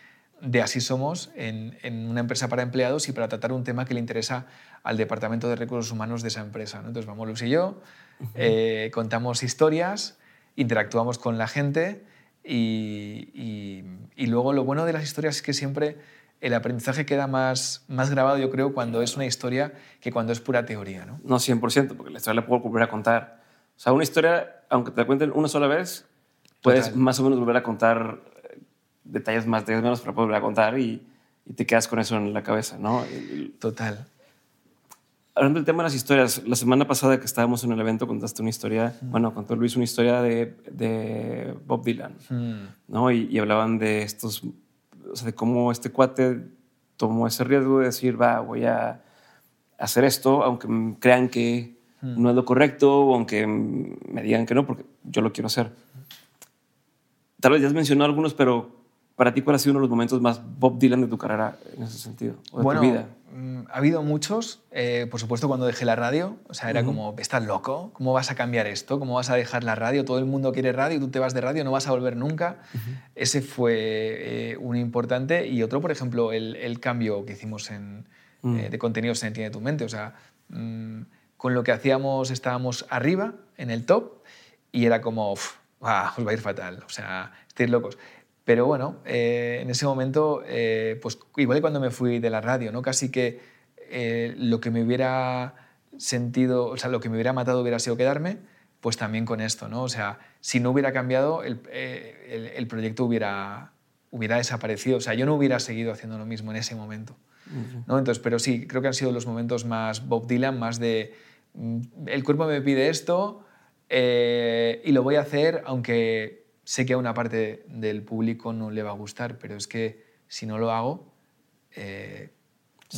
de así somos en, una empresa para empleados y para tratar un tema que le interesa al Departamento de Recursos Humanos de esa empresa. ¿no? Entonces vamos Luis y yo, eh, contamos historias, interactuamos con la gente y, y, luego lo bueno de las historias es que siempre el aprendizaje queda más, más grabado, yo creo, cuando es una historia que cuando es pura teoría. No, no 100%, porque la historia la puedo volver a contar o sea, una historia, aunque te la cuenten una sola vez, puedes más o menos volver a contar eh, detalles más, detalles menos, pero puedes volver a contar y, y, te quedas con eso en la cabeza, ¿no? Total. Hablando del tema de las historias, la semana pasada que estábamos en el evento contaste una historia, bueno, contó Luis una historia de, de Bob Dylan. ¿no? Y, y, hablaban de estos, o sea, de cómo este cuate tomó ese riesgo de decir, va, voy a hacer esto, aunque crean que no es lo correcto, o aunque me digan que no, porque yo lo quiero hacer. Tal vez ya has mencionado algunos, pero para ti, ¿cuál ha sido uno de los momentos más Bob Dylan de tu carrera en ese sentido? O de bueno, tu vida? mm, ha habido muchos. eh, por supuesto, cuando dejé la radio, o sea, era como, ¿estás loco? ¿Cómo vas a cambiar esto? ¿Cómo vas a dejar la radio? Todo el mundo quiere radio, tú te vas de radio, no vas a volver nunca. Ese fue eh, un importante. Y otro, por ejemplo, el, el cambio que hicimos en, Mm. eh, de contenidos en Entiende tu mente. O sea, mm, con lo que hacíamos estábamos arriba, en el top, y era como, "Uf, ah, os va a ir fatal, o sea, estáis locos. Pero bueno, eh, en ese momento, eh, pues igual que cuando me fui de la radio, ¿no? casi que eh, lo que me hubiera sentido, o sea, lo que me hubiera matado hubiera sido quedarme, pues también con esto, ¿no? O sea, si no hubiera cambiado, el, eh, el- el proyecto hubiera, hubiera desaparecido, o sea, yo no hubiera seguido haciendo lo mismo en ese momento. ¿no? Entonces, pero sí, creo que han sido los momentos más Bob Dylan, más de mm, el cuerpo me pide esto eh, y lo voy a hacer, aunque sé que a una parte del público no le va a gustar, pero es que si no lo hago, eh,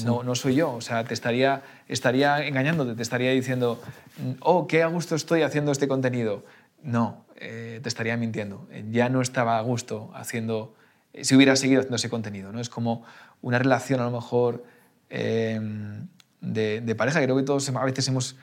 no, no soy yo. O sea, te estaría, estaría engañándote, te estaría diciendo, oh, qué a gusto estoy haciendo este contenido. No, eh, te estaría mintiendo. Eh, Ya no estaba a gusto haciendo, si hubiera seguido haciendo ese contenido. ¿no? Es como una relación a lo mejor eh, de, de pareja. Creo que todos a veces hemos,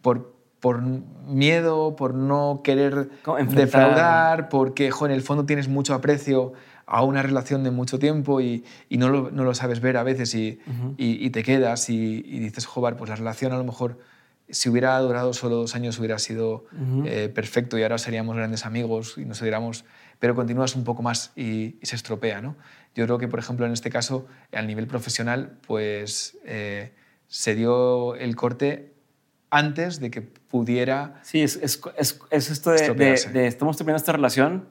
por, por miedo, por no querer enfrentar. defraudar, porque jo, en el fondo tienes mucho aprecio a una relación de mucho tiempo y, y no, lo, no lo sabes ver a veces y, y- y te quedas y, dices, joder, pues la relación a lo mejor si hubiera durado solo dos años hubiera sido eh, perfecto y ahora seríamos grandes amigos y nos hubiéramos... Pero continúas un poco más y, se estropea, ¿no? Yo creo que, por ejemplo, en este caso, a nivel profesional, pues eh, se dio el corte antes de que pudiera Sí, es, es, es, es esto de, de, de estamos terminando esta relación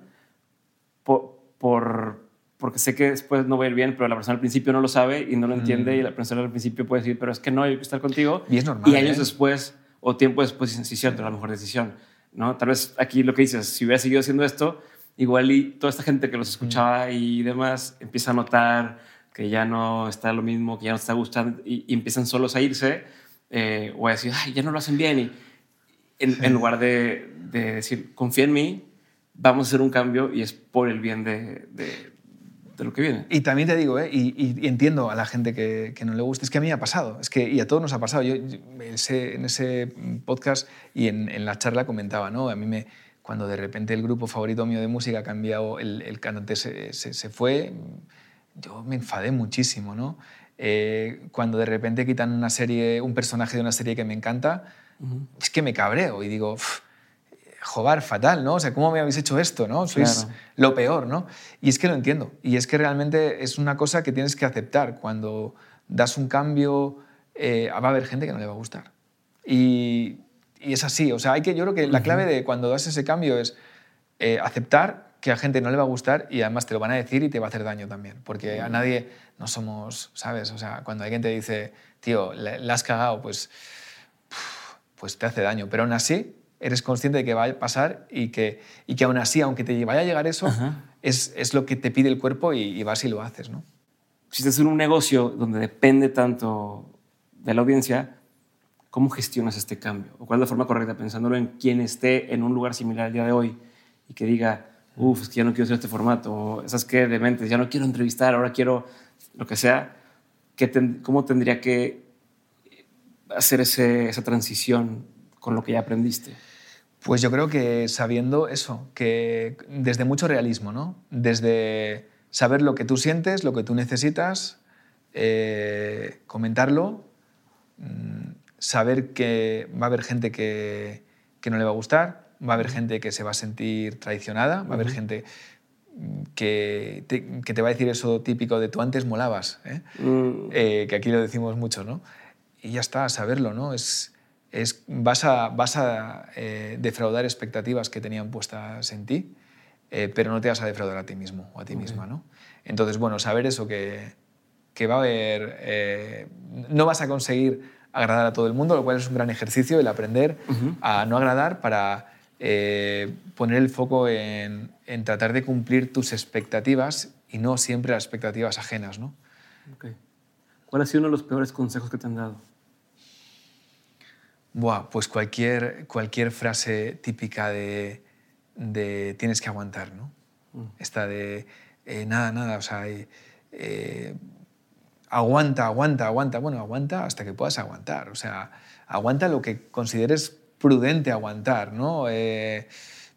por, por- porque sé que después no va a ir bien, pero la persona al principio no lo sabe y no lo entiende y la persona al principio puede decir, pero es que no, yo quiero estar contigo. Y es normal, Y años ¿eh? después o tiempo después dicen, sí, cierto, la mejor decisión. ¿no? Tal vez aquí lo que dices, si hubiera seguido haciendo esto, igual y toda esta gente que los escuchaba y demás empieza a notar que ya no está lo mismo, que ya no está gustando y, y empiezan solos a irse eh, o a decir, ay, ya no lo hacen bien y, en, en lugar de, de decir, confía en mí, vamos a hacer un cambio y es por el bien de, de- de lo que viene. Y también te digo, ¿eh? y, y- y entiendo a la gente que, que no le guste, es que a mí me ha pasado, es que, y a todos nos ha pasado. Yo, yo- ese- en ese podcast y en, en la charla comentaba, ¿no? A mí me, cuando de repente el grupo favorito mío de música ha cambiado, el, el cantante se, se- se fue, yo me enfadé muchísimo, ¿no? Eh, cuando de repente quitan una serie, un personaje de una serie que me encanta, es que me cabreo y digo, "Uf, joder, fatal, ¿no? O sea, ¿cómo me habéis hecho esto, no? Sois Claro. lo peor, ¿no? Y es que lo entiendo. Y es que realmente es una cosa que tienes que aceptar. Cuando das un cambio, eh, va a haber gente que no le va a gustar. Y, y es así. O sea, hay que, yo creo que la clave de cuando das ese cambio es eh, aceptar que a gente no le va a gustar y además te lo van a decir y te va a hacer daño también. Porque a nadie no somos, ¿sabes? O sea, cuando alguien te dice, tío, la, has cagado, pues pues te hace daño. Pero aún así, eres consciente de que va a pasar y que, y que aún así, aunque te vaya a llegar eso, es, es lo que te pide el cuerpo y, y vas y lo haces, ¿no? Si estás en un negocio donde depende tanto de la audiencia, ¿cómo gestionas este cambio? ¿O cuál es la forma correcta? Pensándolo en quien esté en un lugar similar al día de hoy y que diga, uff, es que ya no quiero hacer este formato, o esas que de mentes, ya no quiero entrevistar, ahora quiero lo que sea. ¿Qué ¿Cómo tendría que hacer esa transición con lo que ya aprendiste? Pues yo creo que sabiendo eso, que desde mucho realismo, ¿no? Desde saber lo que tú sientes, lo que tú necesitas, eh, comentarlo, mm, saber que va a haber gente que no le va a gustar, va a haber gente que se va a sentir traicionada, va a haber gente mm, que te, que te va a decir eso típico de tú antes molabas, ¿eh? Mm, Eh, que aquí lo decimos mucho, ¿no? Y ya está, saberlo, ¿no? Es, es, vas a, vas a eh, defraudar expectativas que tenían puestas en ti, eh, pero no te vas a defraudar a ti mismo o a ti misma, ¿no? Entonces, bueno, saber eso, que, que va a haber... eh, no vas a conseguir agradar a todo el mundo, lo cual es un gran ejercicio, el aprender a no agradar para eh, poner el foco en, en tratar de cumplir tus expectativas y no siempre las expectativas ajenas, ¿no? ok. ¿Cuál ha sido uno de los peores consejos que te han dado? Buah, pues cualquier, cualquier frase típica de, de tienes que aguantar, ¿no? Mm. Esta de eh, nada, nada, o sea, eh, eh, aguanta, aguanta, aguanta. Bueno, aguanta hasta que puedas aguantar, o sea, aguanta lo que consideres prudente aguantar, ¿no? Eh,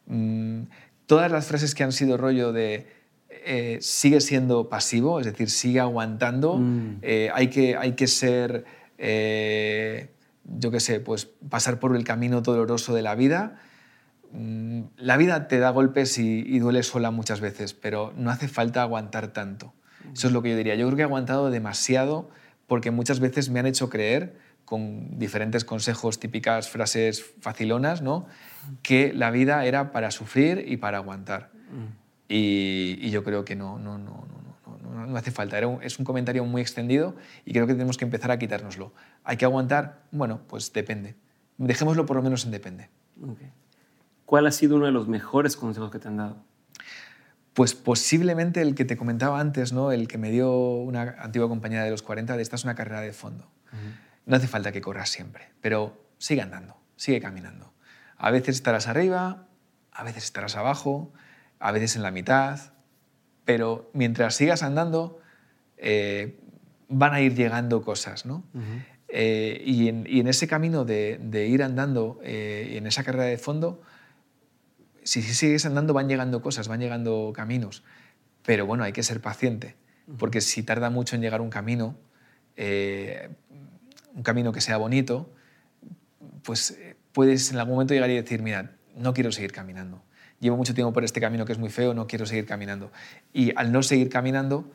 mm, todas las frases que han sido rollo de eh, sigue siendo pasivo, es decir, sigue aguantando, Mm. eh, hay, que, hay que ser, yo qué sé, pues pasar por el camino doloroso de la vida. Mm, La vida te da golpes y, y duele sola muchas veces, pero no hace falta aguantar tanto. Eso es lo que yo diría. Yo creo que he aguantado demasiado porque muchas veces me han hecho creer, con diferentes consejos, típicas frases facilonas, ¿no? que la vida era para sufrir y para aguantar. Y, y yo creo que no, no, no, no, no, no, hace falta. Era un- es un comentario muy extendido y creo que tenemos que empezar a quitárnoslo. ¿Hay que aguantar? Bueno, pues depende. Dejémoslo por lo menos en depende. Ok. ¿Cuál ha sido uno de los mejores consejos que te han dado? Pues posiblemente el que te comentaba antes, ¿no? el que me dio una antigua compañera de los 40, de esta es una carrera de fondo. No hace falta que corras siempre, pero sigue andando, sigue caminando. A veces estarás arriba, a veces estarás abajo, a veces en la mitad, pero mientras sigas andando eh, van a ir llegando cosas, ¿no? Eh, y, en, y en ese camino de, de ir andando, eh, en esa carrera de fondo, si, si sigues andando van llegando cosas, van llegando caminos, pero bueno, hay que ser paciente, porque si tarda mucho en llegar un camino, un camino que sea bonito, pues eh, puedes en algún momento llegar y decir, mira, no quiero seguir caminando. Llevo mucho tiempo por este camino que es muy feo, no quiero seguir caminando. Y al no seguir caminando,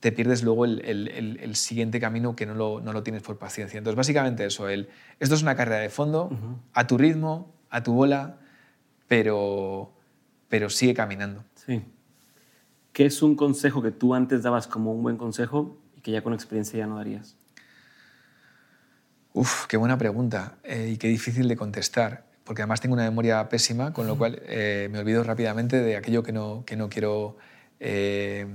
te pierdes luego el, el- el- el siguiente camino que no lo, no lo tienes por paciencia. Entonces, básicamente eso, esto es una carrera de fondo, a tu ritmo, a tu bola, pero, pero sigue caminando. Sí. ¿Qué es un consejo que tú antes dabas como un buen consejo y que ya con experiencia ya no darías? Uf, qué buena pregunta eh, y qué difícil de contestar, porque además tengo una memoria pésima, con lo cual eh, me olvido rápidamente de aquello que no, que no quiero, eh,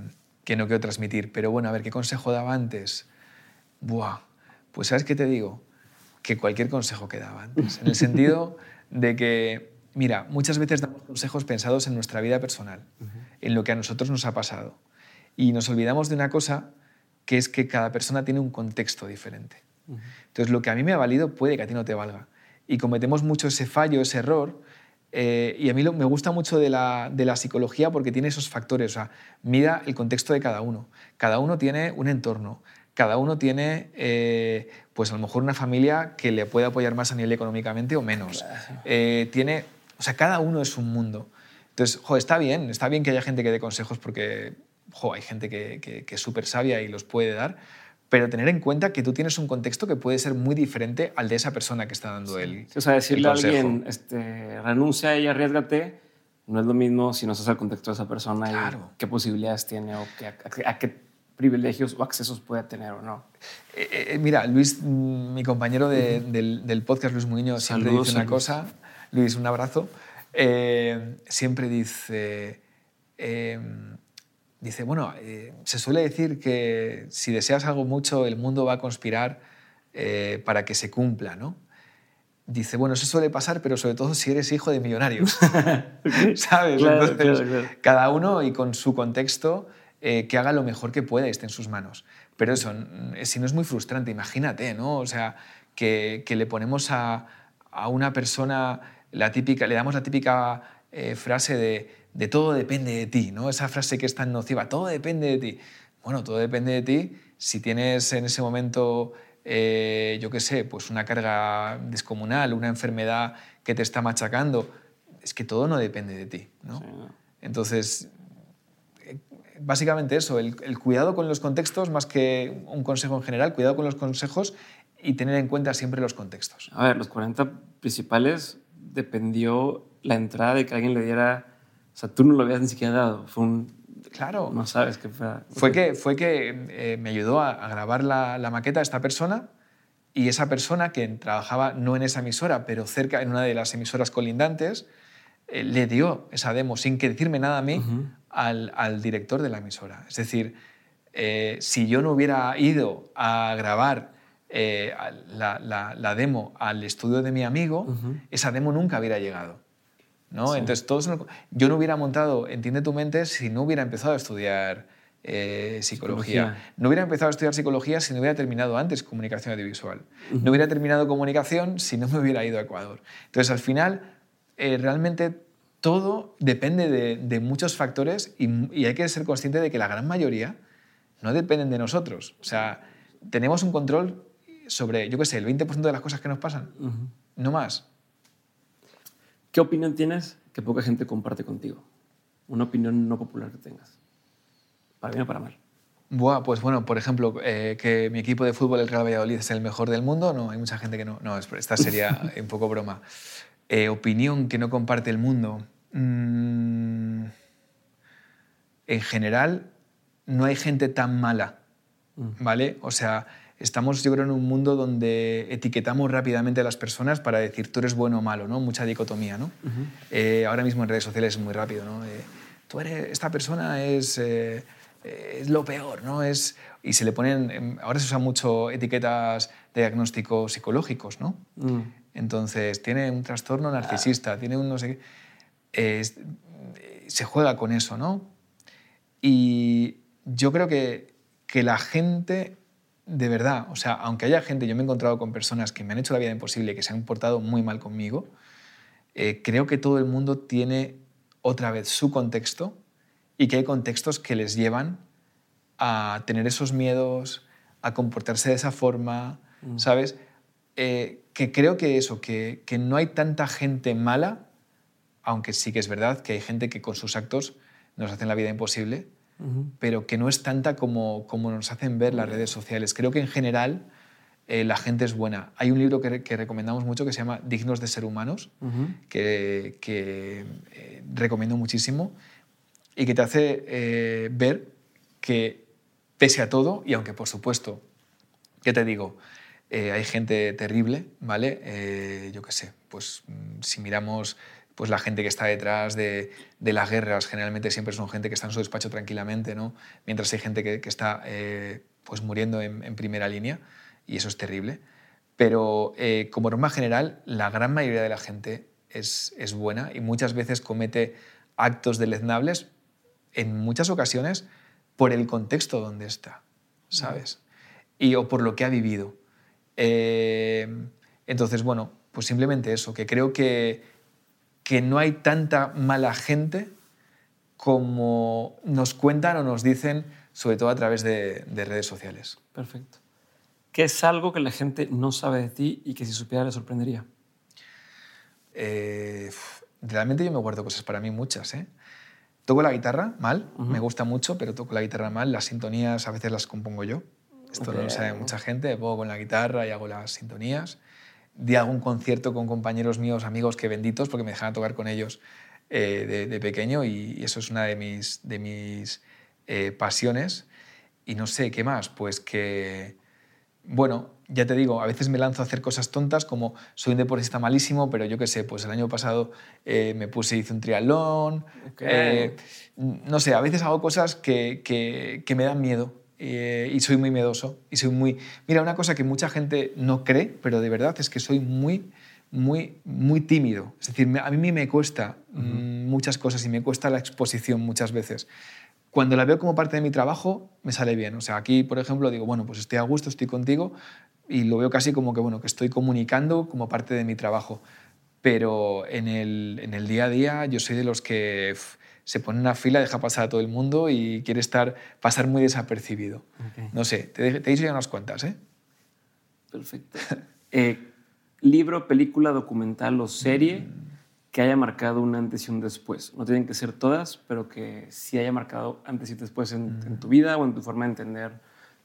que no quiero transmitir. Pero bueno, a ver, ¿qué consejo daba antes? Buah, pues ¿sabes qué te digo? Que cualquier consejo que daba antes, en el sentido de que, mira, muchas veces damos consejos pensados en nuestra vida personal, en lo que a nosotros nos ha pasado, y nos olvidamos de una cosa que es que cada persona tiene un contexto diferente. Entonces, lo que a mí me ha valido puede que a ti no te valga. Y cometemos mucho ese fallo, ese error. eh, y a mí lo- me gusta mucho de la, de la psicología porque tiene esos factores. O sea, mira el contexto de cada uno. Cada uno tiene un entorno. Cada uno tiene, eh, pues a lo mejor una familia que le puede apoyar más a nivel económicamente o menos. Eh, tiene, o sea, cada uno es un mundo. Entonces, jo, está bien, está bien que haya gente que dé consejos porque jo, hay gente que, que- que es súper sabia y los puede dar, pero tener en cuenta que tú tienes un contexto que puede ser muy diferente al de esa persona que está dando el, Sí, o sea, decirle a alguien, este, renuncia y arriesgate, no es lo mismo si no sabes el contexto de esa persona Claro. y qué posibilidades tiene o qué, a, a qué privilegios o accesos puede tener o no. Eh, eh, mira, Luis, mm, mi compañero de- del, del podcast, Luis Muñoz, siempre Saludos dice una Luis. cosa. Luis, un abrazo. Eh, siempre dice, eh, dice, bueno, eh, se suele decir que si deseas algo mucho, el mundo va a conspirar eh, para que se cumpla, ¿no? Dice, bueno, eso suele pasar, pero sobre todo si eres hijo de millonarios, ¿sabes? Claro, Entonces, claro, claro. cada uno y con su contexto eh, que haga lo mejor que pueda y esté en sus manos. Pero eso, si no es muy frustrante, imagínate, ¿no? O sea, que, que le ponemos a, a una persona la típica, le damos la típica frase de, de todo depende de ti, ¿no? Esa frase que es tan nociva, todo depende de ti. Bueno, todo depende de ti si tienes en ese momento, eh, yo qué sé, pues una carga descomunal, una enfermedad que te está machacando. Es que todo no depende de ti, ¿no? Sí, ¿no? Entonces, eh, básicamente eso, el, el cuidado con los contextos, más que un consejo en general, cuidado con los consejos y tener en cuenta siempre los contextos. A ver, los 40 principales dependió la entrada de que alguien le diera, o sea, tú no lo habías ni siquiera dado, fue un, Claro. no sabes qué fue. Fue que, fue que eh, me ayudó a, a grabar la, la maqueta esta persona y esa persona que trabajaba no en esa emisora, pero cerca, en una de las emisoras colindantes, eh, le dio esa demo sin que decirme nada a mí al, al director de la emisora. Es decir, eh, si yo no hubiera ido a grabar eh, la, la, demo al estudio de mi amigo, esa demo nunca hubiera llegado. ¿No? Entonces, todos, yo no hubiera montado Entiende tu mente si no hubiera empezado a estudiar eh, psicología. No hubiera empezado a estudiar psicología si no hubiera terminado antes comunicación audiovisual. No hubiera terminado comunicación si no me hubiera ido a Ecuador. Entonces, al final, eh, realmente todo depende de, muchos factores y, hay que ser consciente de que la gran mayoría no dependen de nosotros. O sea, tenemos un control sobre, yo qué sé, el 20% de las cosas que nos pasan. No más. ¿Qué opinión tienes que poca gente comparte contigo? Una opinión no popular que tengas. Para bien o para mal. Buah, pues bueno, por ejemplo, eh, que mi equipo de fútbol, el Real Valladolid, es el mejor del mundo. No, hay mucha gente que no. No, esta sería un poco broma. Eh, opinión que no comparte el mundo. Mm, en general, no hay gente tan mala, mm. ¿vale? O sea, estamos yo creo en un mundo donde etiquetamos rápidamente a las personas para decir tú eres bueno o malo, ¿no? Mucha dicotomía, ¿no? Eh, ahora mismo en redes sociales es muy rápido, ¿no? tú eres, esta persona es, eh, es lo peor, ¿no? Es, y se le ponen, em, ahora se usan mucho etiquetas de diagnósticos psicológicos, ¿no? Mm. Entonces, tiene un trastorno narcisista, tiene un no sé qué. se juega con eso, ¿no? Y yo creo que, que la gente de verdad, o sea, aunque haya gente, yo me he encontrado con personas que me han hecho la vida imposible, que se han portado muy mal conmigo, eh, creo que todo el mundo tiene otra vez su contexto y que hay contextos que les llevan a tener esos miedos, a comportarse de esa forma, mm. ¿sabes? Eh, que creo que eso, que, que no hay tanta gente mala, aunque sí que es verdad que hay gente que con sus actos nos hacen la vida imposible, pero que no es tanta como, como nos hacen ver las redes sociales. Creo que en general eh, la gente es buena. Hay un libro que, que, recomendamos mucho que se llama Dignos de ser humanos, que, que eh, recomiendo muchísimo y que te hace eh, ver que pese a todo, y aunque por supuesto, ¿qué te digo? hay gente terrible, ¿vale? yo qué sé, pues mm, si miramos pues la gente que está detrás de, las guerras generalmente siempre son gente que está en su despacho tranquilamente, ¿no? mientras hay gente que, está eh, pues muriendo en, primera línea y eso es terrible. Pero eh, como norma general, la gran mayoría de la gente es, es buena y muchas veces comete actos deleznables en muchas ocasiones por el contexto donde está, ¿sabes? Y, o por lo que ha vivido. Eh, entonces, bueno, pues simplemente eso, que creo que que no hay tanta mala gente como nos cuentan o nos dicen, sobre todo a través de, redes sociales. Perfecto. ¿Qué es algo que la gente no sabe de ti y que si supiera le sorprendería? Eh, realmente yo me guardo cosas para mí muchas. ¿eh? Toco la guitarra mal, me gusta mucho, pero toco la guitarra mal. Las sintonías a veces las compongo yo. Esto no lo sabe mucha gente. Pongo con la guitarra y hago las sintonías di algún concierto con compañeros míos, amigos que benditos, porque me dejaban tocar con ellos eh, de, pequeño y, eso es una de mis, de mis eh, pasiones. Y no sé, ¿qué más? Pues que, bueno, ya te digo, a veces me lanzo a hacer cosas tontas como soy un deportista malísimo, pero yo qué sé, pues el año pasado eh, me puse, hice un triatlón. no sé, a veces hago cosas que, que, que me dan miedo eh, y soy muy miedoso. Y soy muy... Mira, una cosa que mucha gente no cree, pero de verdad es que soy muy, muy, muy tímido. Es decir, a mí me cuesta mm, muchas cosas y me cuesta la exposición muchas veces. Cuando la veo como parte de mi trabajo, me sale bien. O sea, aquí, por ejemplo, digo, bueno, pues estoy a gusto, estoy contigo y lo veo casi como que, bueno, que estoy comunicando como parte de mi trabajo. Pero en el, en el día a día yo soy de los que se pone en una fila, deja pasar a todo el mundo y quiere estar, pasar muy desapercibido. No sé, te, te, he dicho ya unas cuantas, ¿eh? Perfecto. Eh, libro, película, documental o serie que haya marcado un antes y un después. No tienen que ser todas, pero que sí haya marcado antes y después en, tu vida o en tu forma de entender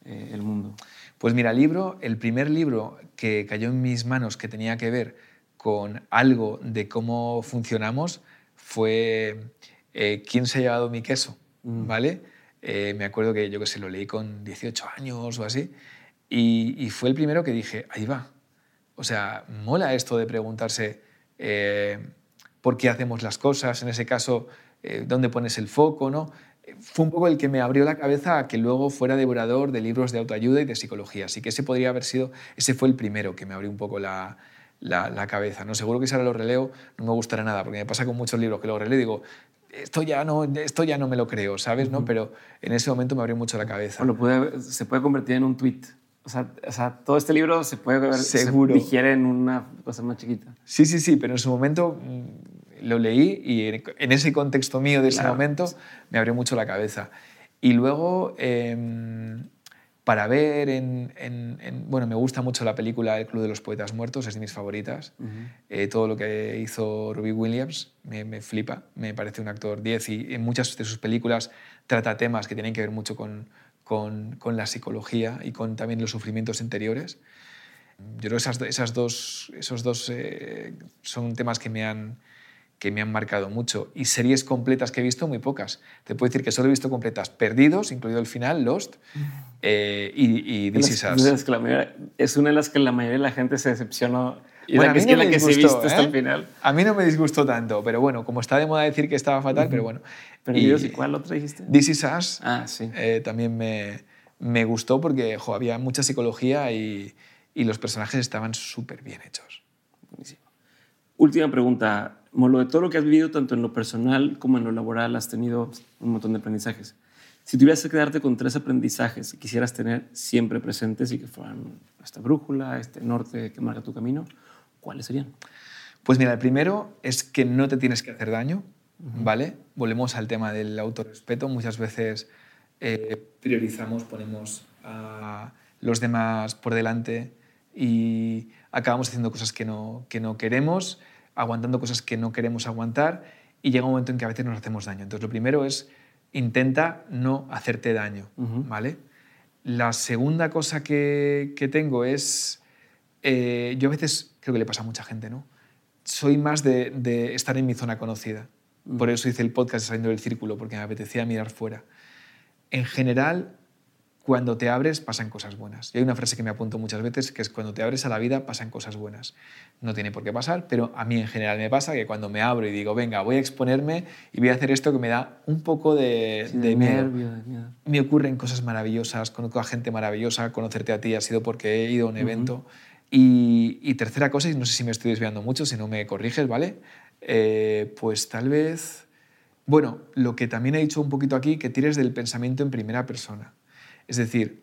eh, el mundo. Pues mira, libro, el primer libro que cayó en mis manos que tenía que ver con algo de cómo funcionamos fue eh, ¿quién se ha llevado mi queso? Mm. ¿Vale? Eh, me acuerdo que yo que sé, lo leí con 18 años o así, y, fue el primero que dije, ahí va. O sea, mola esto de preguntarse eh, por qué hacemos las cosas, en ese caso, dónde pones el foco, ¿no? fue un poco el que me abrió la cabeza a que luego fuera devorador de libros de autoayuda y de psicología. Así que ese podría haber sido, ese fue el primero que me abrió un poco la, la, cabeza. ¿no? Seguro que si ahora lo releo no me gustará nada, porque me pasa con muchos libros que lo releo y digo, esto ya no, esto ya no me lo creo, ¿sabes? ¿no? Pero en ese momento me abrió mucho la cabeza. Puede, se puede convertir en un tweet. O sea, o sea, todo este libro se puede ver, Seguro. se digiere en una cosa más chiquita. Sí, sí, sí, pero en su momento mm, lo leí y en ese contexto mío de ese momento me abrió mucho la cabeza. Y luego, em, para ver en, Bueno, me gusta mucho la película El Club de los Poetas Muertos, es de mis favoritas. Eh, todo lo que hizo Ruby Williams me, me, flipa, me parece un actor 10 y en muchas de sus películas trata temas que tienen que ver mucho con, con, con la psicología y con también los sufrimientos interiores. Yo creo que esas, esas dos, esos dos eh, son temas que me han que me han marcado mucho. Y series completas que he visto, muy pocas. Te puedo decir que solo he visto completas Perdidos, incluido el final, Lost, eh, y, y This Is Us. Es una de las que la mayoría de la gente se decepcionó. Y bueno, la que es la que se viste hasta el ¿eh? final. A mí no me disgustó tanto, pero bueno, como está de moda decir que estaba fatal, pero bueno. ¿Perdidos y, cuál otra dijiste? This Is Us. Ah, sí. Eh, también me, me, gustó porque había mucha psicología y, y los personajes estaban súper bien hechos. Buenísimo. Última pregunta. Molo, de todo lo que has vivido, tanto en lo personal como en lo laboral, has tenido un montón de aprendizajes. Si tuvieras que quedarte con tres aprendizajes que quisieras tener siempre presentes y que fueran esta brújula, este norte que marca tu camino, ¿cuáles serían? Pues mira, el primero es que no te tienes que hacer daño, ¿vale? Volvemos al tema del autorrespeto. Muchas veces eh, priorizamos, ponemos a los demás por delante y acabamos haciendo cosas que no, que no queremos aguantando cosas que no queremos aguantar y llega un momento en que a veces nos hacemos daño. Entonces, lo primero es intenta no hacerte daño, ¿vale? La segunda cosa que, que tengo es, eh, yo a veces creo que le pasa a mucha gente, ¿no? Soy más de, de estar en mi zona conocida. Por eso hice el podcast saliendo del círculo, porque me apetecía mirar fuera. En general, cuando te abres pasan cosas buenas. Y hay una frase que me apunto muchas veces, que es cuando te abres a la vida pasan cosas buenas. No tiene por qué pasar, pero a mí en general me pasa que cuando me abro y digo, venga, voy a exponerme y voy a hacer esto que me da un poco de, miedo. Me ocurren cosas maravillosas, conozco a gente maravillosa, conocerte a ti ha sido porque he ido a un evento. y, tercera cosa, y no sé si me estoy desviando mucho, si no me corriges, ¿vale? Eh, pues tal vez, bueno, lo que también he dicho un poquito aquí, que tires del pensamiento en primera persona. Es decir,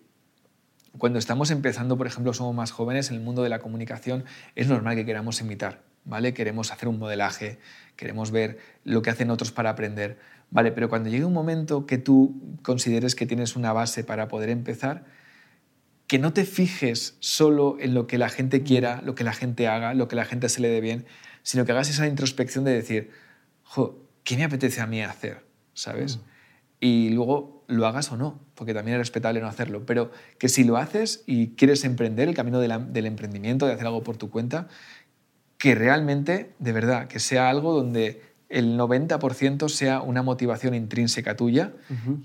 cuando estamos empezando, por ejemplo, somos más jóvenes en el mundo de la comunicación, es normal que queramos imitar, ¿vale? Queremos hacer un modelaje, queremos ver lo que hacen otros para aprender, ¿vale? Pero cuando llegue un momento que tú consideres que tienes una base para poder empezar, que no te fijes solo en lo que la gente quiera, lo que la gente haga, lo que la gente se le dé bien, sino que hagas esa introspección de decir, jo, ¿qué me apetece a mí hacer? ¿Sabes? Mm. Y luego lo hagas o no, porque también es respetable no hacerlo, pero que si lo haces y quieres emprender el camino del emprendimiento, de hacer algo por tu cuenta, que realmente, de verdad, que sea algo donde el 90% sea una motivación intrínseca tuya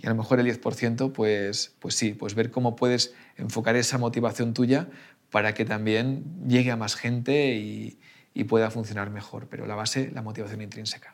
y a lo mejor el 10% pues, pues sí, pues ver cómo puedes enfocar esa motivación tuya para que también llegue a más gente y, y pueda funcionar mejor, pero la base, la motivación intrínseca.